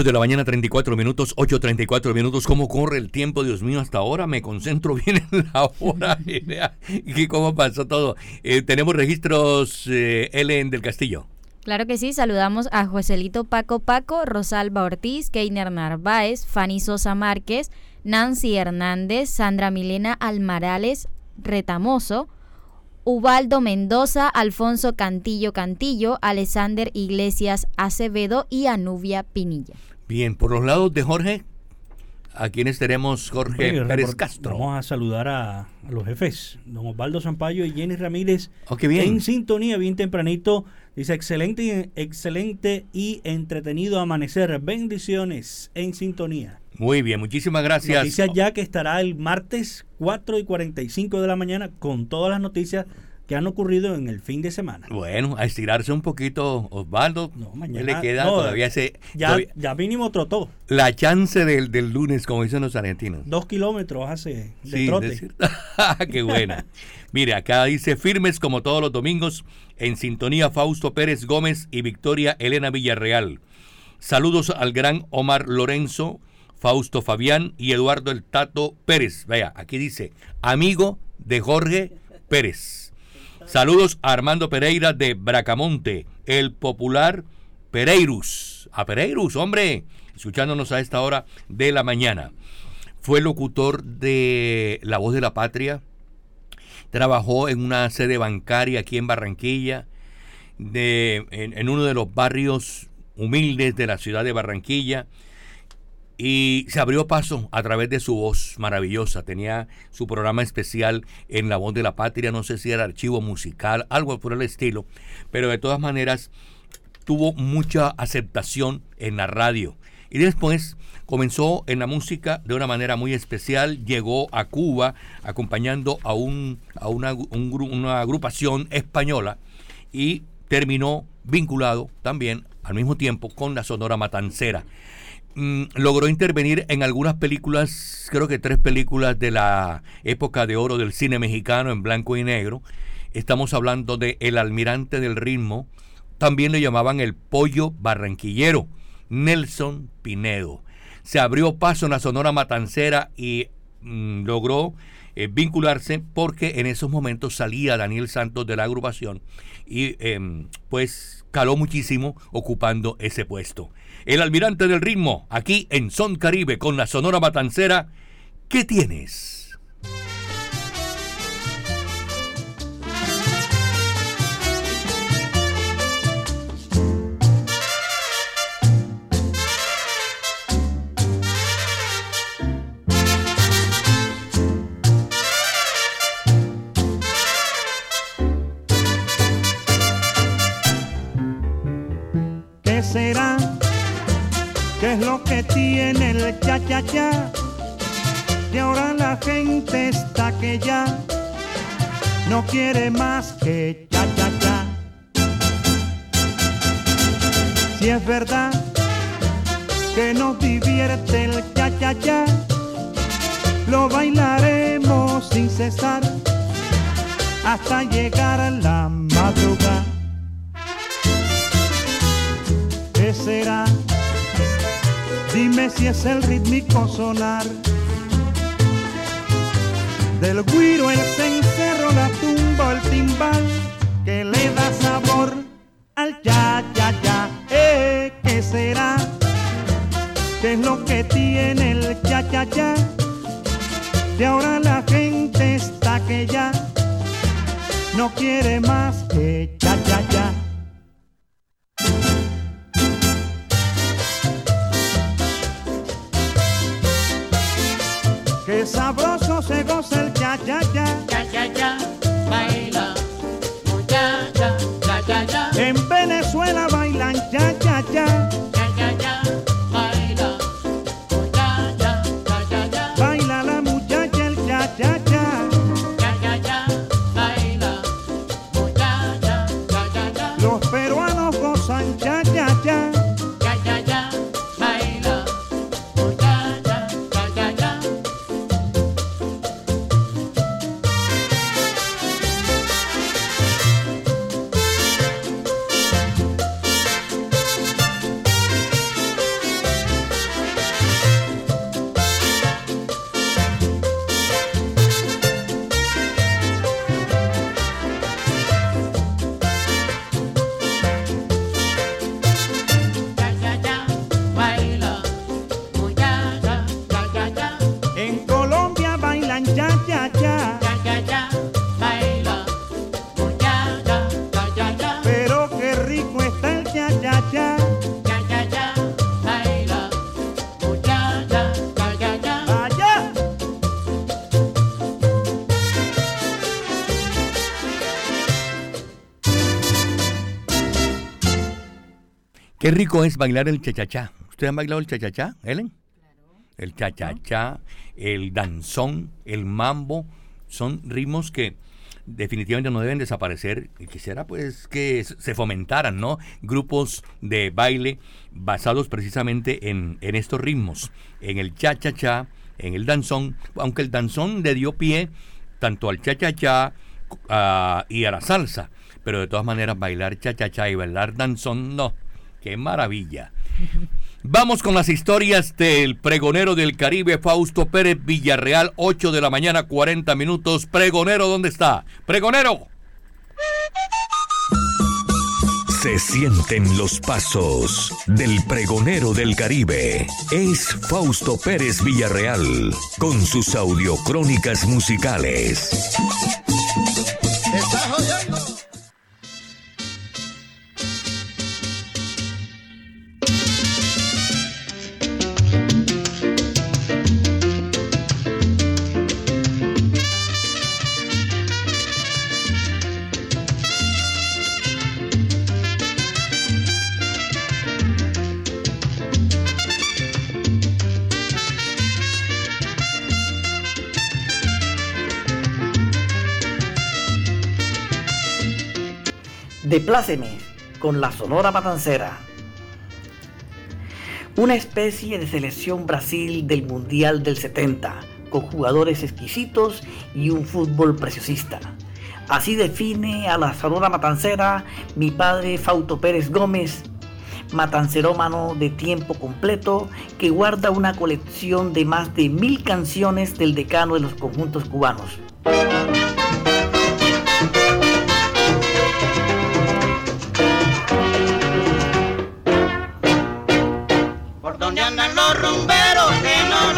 8 de la mañana, 34 minutos, 8.34 minutos. ¿Cómo corre el tiempo, Dios mío, hasta ahora? Me concentro bien en la hora. ¿Y cómo pasó todo? Eh, tenemos registros, eh, Ellen del Castillo. Claro que sí, saludamos a Joselito Paco Paco, Rosalba Ortiz, Keiner Narváez, Fanny Sosa Márquez, Nancy Hernández, Sandra Milena Almarales Retamoso, Ubaldo Mendoza, Alfonso Cantillo Cantillo, Alexander Iglesias Acevedo y Anubia Pinilla. Bien, por los lados de Jorge, a quienes tenemos Jorge Pérez Castro. Vamos a saludar a, a los jefes, don Osvaldo Zampayo y Jenny Ramírez. Oh, bien. En sintonía, bien tempranito. Dice, excelente, excelente y entretenido amanecer. Bendiciones en sintonía. Muy bien, muchísimas gracias. Noticias ya que estará el martes 4 y 45 de la mañana con todas las noticias que han ocurrido en el fin de semana. Bueno, a estirarse un poquito, Osvaldo. No, mañana- le queda no, todavía ese, Ya, todavía- ya mínimo trotó. la chance del, del lunes, como dicen los argentinos. Dos kilómetros hace de Sí, trote. decir- Qué buena. Mire, acá dice firmes como todos los domingos, en sintonía Fausto Pérez Gómez y Victoria Elena Villarreal. Saludos al gran Omar Lorenzo, Fausto Fabián y Eduardo el Tato Pérez. Vea, aquí dice, amigo de Jorge Pérez. Saludos a Armando Pereira de Bracamonte, el popular Pereirus. A Pereirus, hombre, escuchándonos a esta hora de la mañana. Fue locutor de La Voz de la Patria. Trabajó en una sede bancaria aquí en Barranquilla, en uno de los barrios humildes de la ciudad de Barranquilla y se abrió paso a través de su voz maravillosa. Tenía su programa especial en La Voz de la Patria, no sé si era archivo musical, algo por el estilo, pero de todas maneras tuvo mucha aceptación en la radio. Y después comenzó en la música de una manera muy especial, llegó a Cuba acompañando a, un, a una, una agrupación española y terminó vinculado también al mismo tiempo con la Sonora Matancera. Mm, logró intervenir en algunas películas, creo que tres películas de la época de oro del cine mexicano en blanco y negro. Estamos hablando de El Almirante del Ritmo, también le llamaban el Pollo Barranquillero, Nelson Pinedo. Se abrió paso en la Sonora Matancera y mm, logró eh, vincularse porque en esos momentos salía Daniel Santos de la agrupación y em, pues caló muchísimo ocupando ese puesto. El almirante del ritmo, aquí en Son Caribe con la Sonora Matancera, ¿qué tienes? Que tiene el cha cha cha? Y ahora la gente está que ya no quiere más que cha cha cha. Si es verdad que nos divierte el cha cha cha, lo bailaremos sin cesar hasta llegar a la madrugada. ¿Qué será? Dime si es el rítmico sonar del guiro, el cencerro, la tumba, el timbal que le da sabor al ya, ya, ya. Eh, ¿Qué será? ¿Qué es lo que tiene el ya, ya, ya? De ahora la gente está que ya no quiere más que ya, ya, ya. Sabroso se goza el ya ya ya. Ya, ya, ya, Qué rico es bailar el chachachá. ¿Ustedes han bailado el chachachá, Ellen? El chachachá, el danzón, el mambo, son ritmos que definitivamente no deben desaparecer. Y quisiera pues que se fomentaran, ¿no? Grupos de baile basados precisamente en, en estos ritmos, en el cha-cha-cha, en el danzón, aunque el danzón le dio pie tanto al cha-cha-cha ah, y a la salsa, pero de todas maneras bailar cha-cha-cha y bailar danzón, no, qué maravilla. Vamos con las historias del pregonero del Caribe, Fausto Pérez Villarreal, 8 de la mañana, 40 minutos. Pregonero, ¿dónde está? Pregonero. Se sienten los pasos del pregonero del Caribe. Es Fausto Pérez Villarreal con sus audiocrónicas musicales. De Pláceme con la Sonora Matancera. Una especie de selección Brasil del Mundial del 70, con jugadores exquisitos y un fútbol preciosista. Así define a la Sonora Matancera mi padre Fauto Pérez Gómez, matancerómano de tiempo completo que guarda una colección de más de mil canciones del decano de los conjuntos cubanos.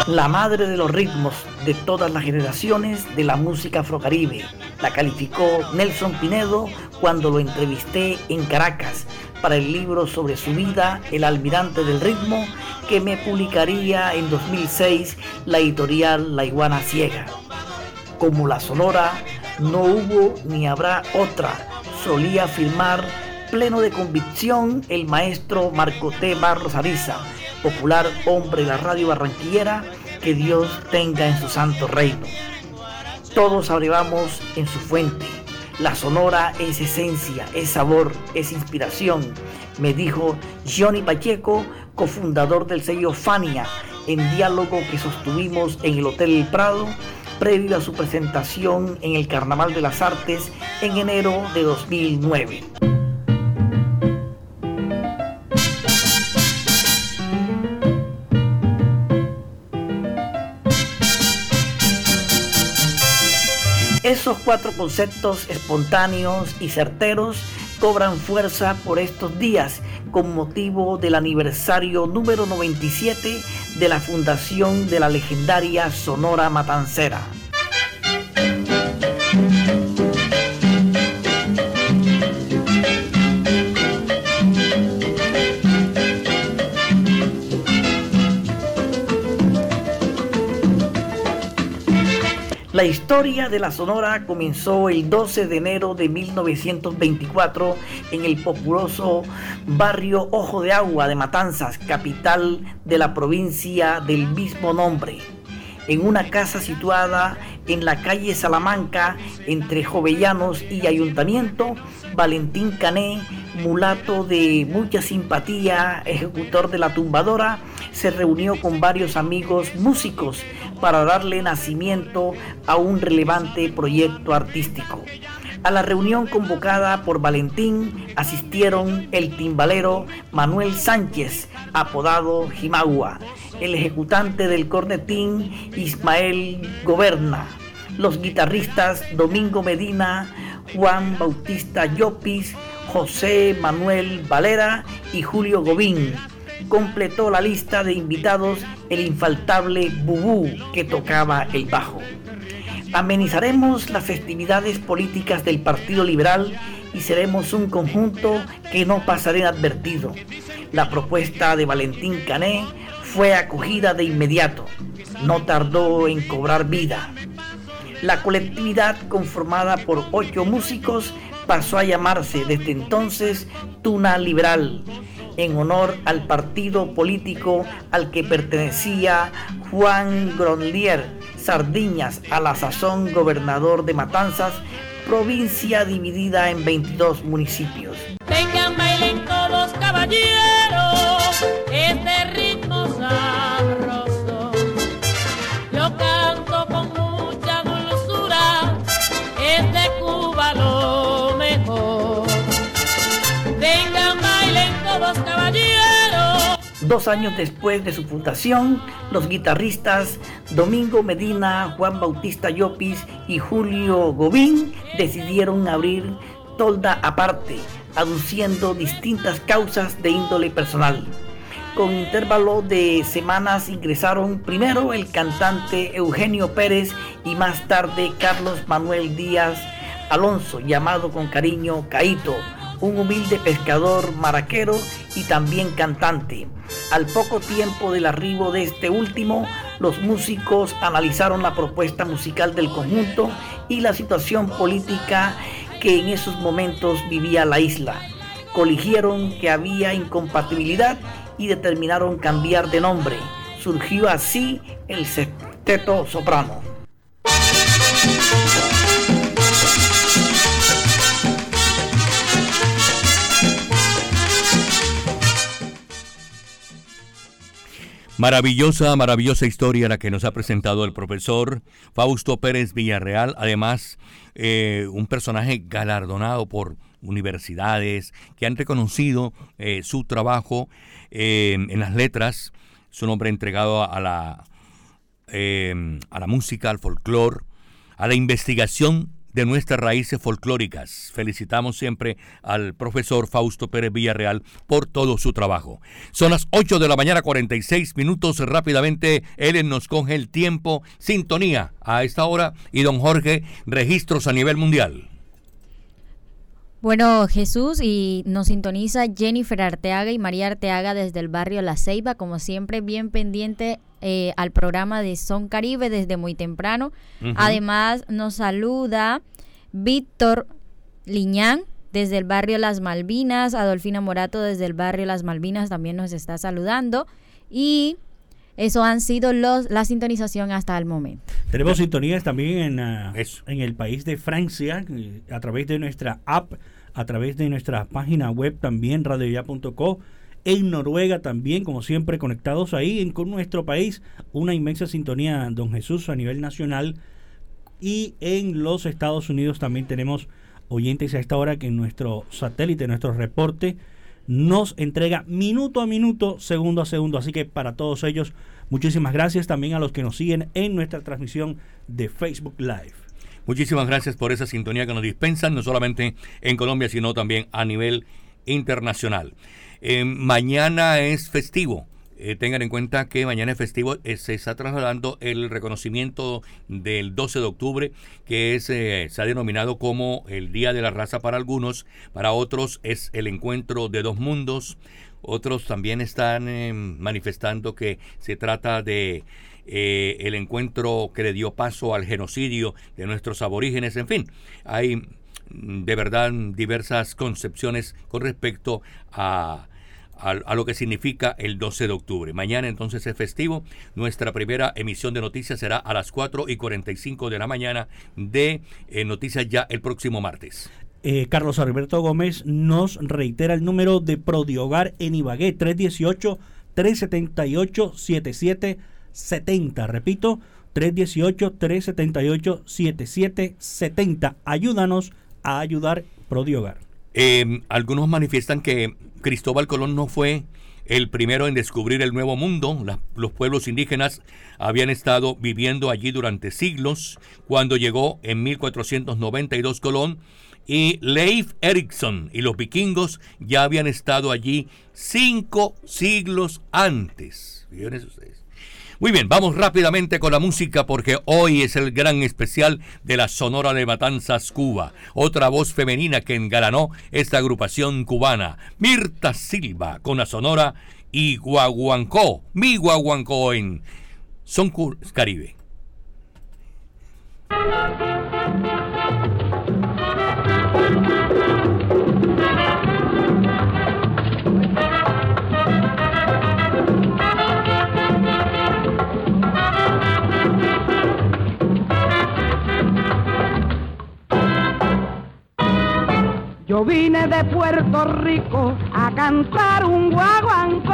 La madre de los ritmos de todas las generaciones de la música afrocaribe. La calificó Nelson Pinedo cuando lo entrevisté en Caracas para el libro sobre su vida, El almirante del ritmo, que me publicaría en 2006 la editorial La Iguana Ciega. Como la Sonora, no hubo ni habrá otra, solía afirmar pleno de convicción el maestro Marco T. Barros Ariza, popular hombre de la radio barranquillera, que Dios tenga en su santo reino. Todos abrevamos en su fuente. La sonora es esencia, es sabor, es inspiración, me dijo Johnny Pacheco, cofundador del sello Fania, en diálogo que sostuvimos en el Hotel El Prado, previo a su presentación en el Carnaval de las Artes en enero de 2009. Esos cuatro conceptos espontáneos y certeros cobran fuerza por estos días con motivo del aniversario número 97 de la fundación de la legendaria Sonora Matancera. La historia de la Sonora comenzó el 12 de enero de 1924 en el populoso barrio Ojo de Agua de Matanzas, capital de la provincia del mismo nombre. En una casa situada en la calle Salamanca, entre Jovellanos y Ayuntamiento, Valentín Cané, mulato de mucha simpatía, ejecutor de la tumbadora, se reunió con varios amigos músicos para darle nacimiento a un relevante proyecto artístico. A la reunión convocada por Valentín asistieron el timbalero Manuel Sánchez, apodado Jimagua, el ejecutante del cornetín Ismael Goberna, los guitarristas Domingo Medina, Juan Bautista Llopis, José Manuel Valera y Julio Gobín. Completó la lista de invitados el infaltable Bubú que tocaba el bajo. Amenizaremos las festividades políticas del Partido Liberal y seremos un conjunto que no pasará inadvertido. La propuesta de Valentín Cané fue acogida de inmediato. No tardó en cobrar vida. La colectividad conformada por ocho músicos pasó a llamarse desde entonces Tuna Liberal, en honor al partido político al que pertenecía Juan Gronlier Sardiñas, a la sazón gobernador de Matanzas, provincia dividida en 22 municipios. Vengan, bailen todos caballeros, Dos años después de su fundación, los guitarristas Domingo Medina, Juan Bautista Llopis y Julio Gobín decidieron abrir tolda aparte, aduciendo distintas causas de índole personal. Con intervalo de semanas ingresaron primero el cantante Eugenio Pérez y más tarde Carlos Manuel Díaz Alonso, llamado con cariño Caito, un humilde pescador maraquero y también cantante. Al poco tiempo del arribo de este último, los músicos analizaron la propuesta musical del conjunto y la situación política que en esos momentos vivía la isla. Coligieron que había incompatibilidad y determinaron cambiar de nombre. Surgió así el Sexteto Soprano. Maravillosa, maravillosa historia la que nos ha presentado el profesor Fausto Pérez Villarreal. Además, eh, un personaje galardonado por universidades que han reconocido eh, su trabajo eh, en las letras, su nombre entregado a la, a la música, al folclore, a la investigación de nuestras raíces folclóricas. Felicitamos siempre al profesor Fausto Pérez Villarreal por todo su trabajo. Son las 8 de la mañana, 46 minutos. Rápidamente, Ellen nos coge el tiempo. Sintonía a esta hora. Y don Jorge, registros a nivel mundial. Bueno, Jesús, y nos sintoniza Jennifer Arteaga y María Arteaga desde el barrio La Ceiba, como siempre, bien pendiente eh, al programa de Son Caribe desde muy temprano. Además, nos saluda Víctor Liñán desde el barrio Las Malvinas, Adolfina Morato desde el barrio Las Malvinas también nos está saludando. Y eso han sido los, la sintonización hasta el momento. Tenemos sintonías también en, ah, en el país de Francia, eh, a través de nuestra app, a través de nuestra página web también, radioya.co. En Noruega también, como siempre, conectados ahí en, con nuestro país. Una inmensa sintonía, don Jesús, a nivel nacional. Y en los Estados Unidos también tenemos oyentes a esta hora que nuestro satélite, nuestro reporte, nos entrega minuto a minuto, segundo a segundo. Así que para todos ellos, muchísimas gracias también a los que nos siguen en nuestra transmisión de Facebook Live. Muchísimas gracias por esa sintonía que nos dispensan, no solamente en Colombia, sino también a nivel internacional. Eh, mañana es festivo. Eh, tengan en cuenta que mañana es festivo, eh, se está trasladando el reconocimiento del 12 de octubre, que es, se ha denominado como el Día de la Raza para algunos, para otros es el encuentro de dos mundos, otros también están manifestando que se trata de eh, el encuentro que le dio paso al genocidio de nuestros aborígenes, en fin, hay mm, de verdad diversas concepciones con respecto a, a, lo que significa el 12 de octubre. Mañana entonces es festivo. Nuestra primera emisión de noticias será a las 4 y 45 de la mañana de eh, Noticias Ya el próximo martes. Eh, Carlos Alberto Gómez nos reitera el número de Prodiogar en Ibagué, 318-378-7770. Repito, 318-378-7770. Ayúdanos a ayudar Prodiogar. Eh, algunos manifiestan que Cristóbal Colón no fue el primero en descubrir el nuevo mundo. Los pueblos indígenas habían estado viviendo allí durante siglos. Cuando llegó en 1492 Colón y Leif Erikson y los vikingos ya habían estado allí cinco siglos antes. Fíjense ustedes. Muy bien, vamos rápidamente con la música porque hoy es el gran especial de la Sonora de Matanzas Cuba. Otra voz femenina que engalanó esta agrupación cubana, Mirta Silva, con la Sonora y Guaguancó, mi Guaguancó en Son Caribe. Yo vine de Puerto Rico a cantar un guaguancó.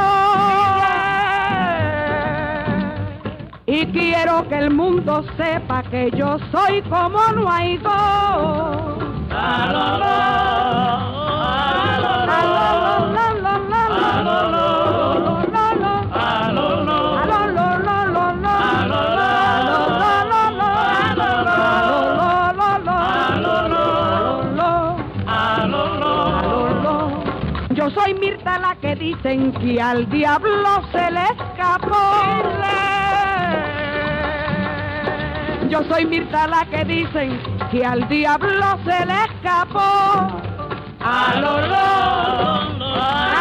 Y quiero que el mundo sepa que yo soy como no hay dos. Dicen que al diablo se le escapó. Yo soy Mirta la que dicen que al diablo se le escapó. A lo lo, lo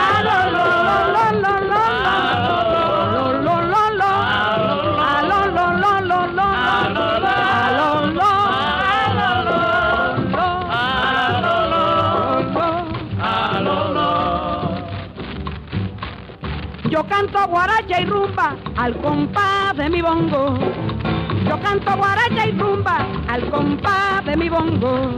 guaracha y rumba al compás de mi bongo. Yo canto guaracha y rumba al compás de mi bongo.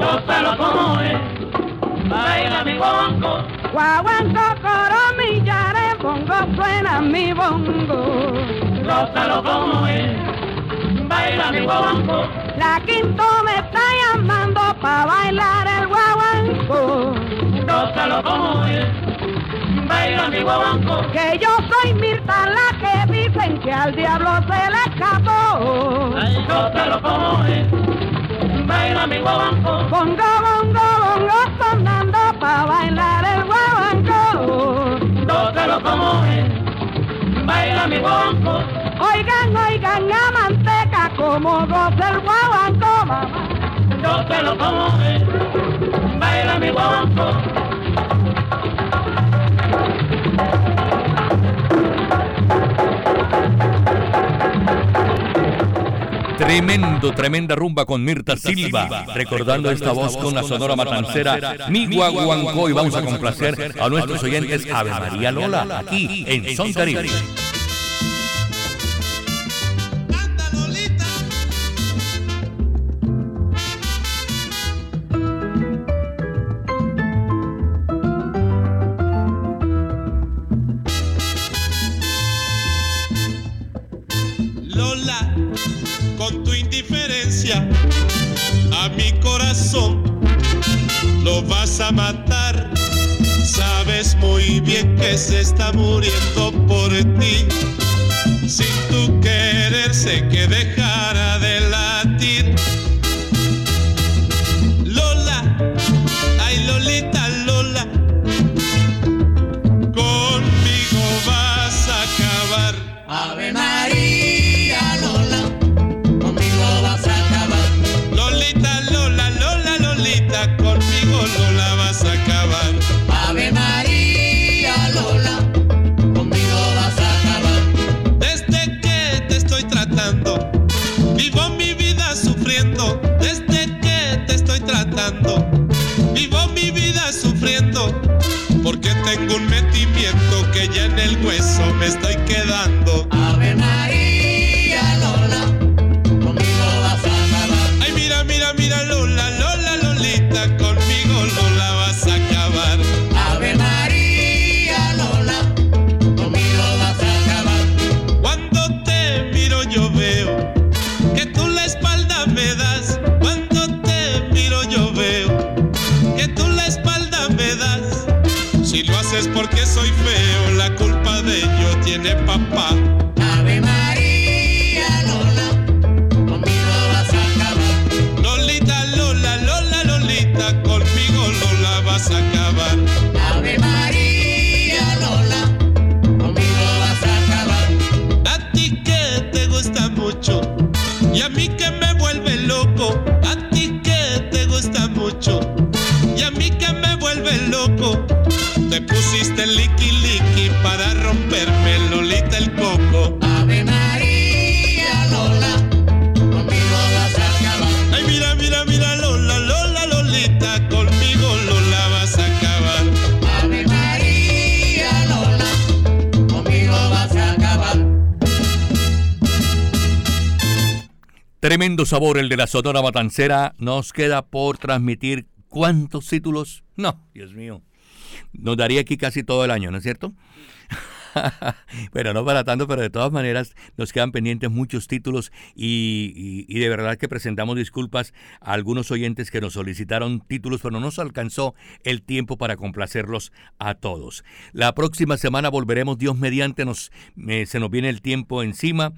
Yo sé lo como es, baila mi guaguancó. Guaguanco, coro, millares, bongo, suena mi bongo. Gózalo como es, baila mi guaguanco. La quinto me está llamando pa' bailar el guaguanco. Gózalo como es, baila mi guaguanco. Que yo soy Mirta, la que dicen que al diablo se le escapó. Ay, gózalo como es, baila mi guaguanco. Bongo, bongo, bongo, sonando pa' bailar el guaguanco. Gózalo como es, baila mi guaguanco. Oigan, oigan, a manteca como goza el guaguanco, mamá. Como baila mi. Tremendo, tremenda rumba con Mirta Silva, recordando esta voz con la sonora matancera. Mi Guaguancó y vamos a complacer a nuestros oyentes Ave María Lola, aquí en Son Caribe. Está muriendo Sabor el de la Sonora Matancera. Nos queda por transmitir cuántos títulos. No, Dios mío. Nos daría aquí casi todo el año, ¿no es cierto? pero no para tanto, pero de todas maneras nos quedan pendientes muchos títulos y de verdad que presentamos disculpas a algunos oyentes que nos solicitaron títulos, pero no nos alcanzó el tiempo para complacerlos a todos. La próxima semana volveremos, Dios mediante, nos, eh, se nos viene el tiempo encima.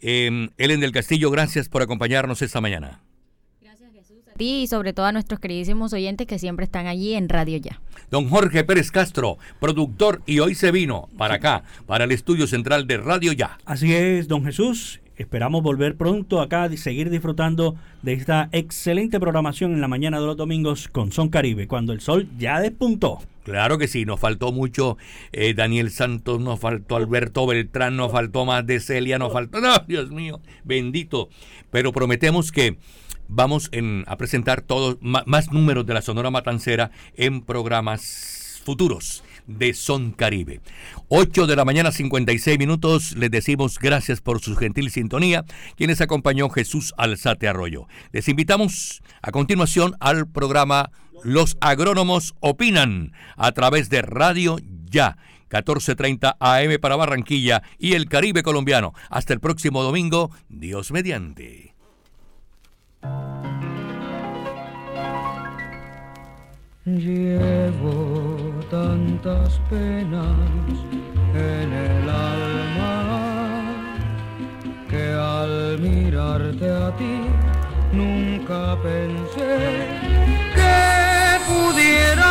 Eh, Ellen del Castillo, gracias por acompañarnos esta mañana. A ti y sobre todo a nuestros queridísimos oyentes que siempre están allí en Radio Ya. Don Jorge Pérez Castro, productor, y hoy se vino para acá, para el estudio central de Radio Ya. Así es, don Jesús. Esperamos volver pronto acá y seguir disfrutando de esta excelente programación en la mañana de los domingos con Son Caribe, cuando el sol ya despuntó. Claro que sí, nos faltó mucho eh, Daniel Santos, nos faltó Alberto Beltrán, nos faltó más de Celia, nos faltó... Dios mío, bendito. Pero prometemos que vamos en- a presentar todos ma- más números de la Sonora Matancera en programas futuros de Son Caribe. 8 de la mañana 56 minutos, les decimos gracias por su gentil sintonía, quienes acompañó Jesús Alzate Arroyo. Les invitamos a continuación al programa Los agrónomos opinan a través de Radio Ya. 14.30 AM para Barranquilla y el Caribe colombiano. Hasta el próximo domingo, Dios mediante. Llevo tantas penas en el alma que al mirarte a ti nunca pensé que pudiera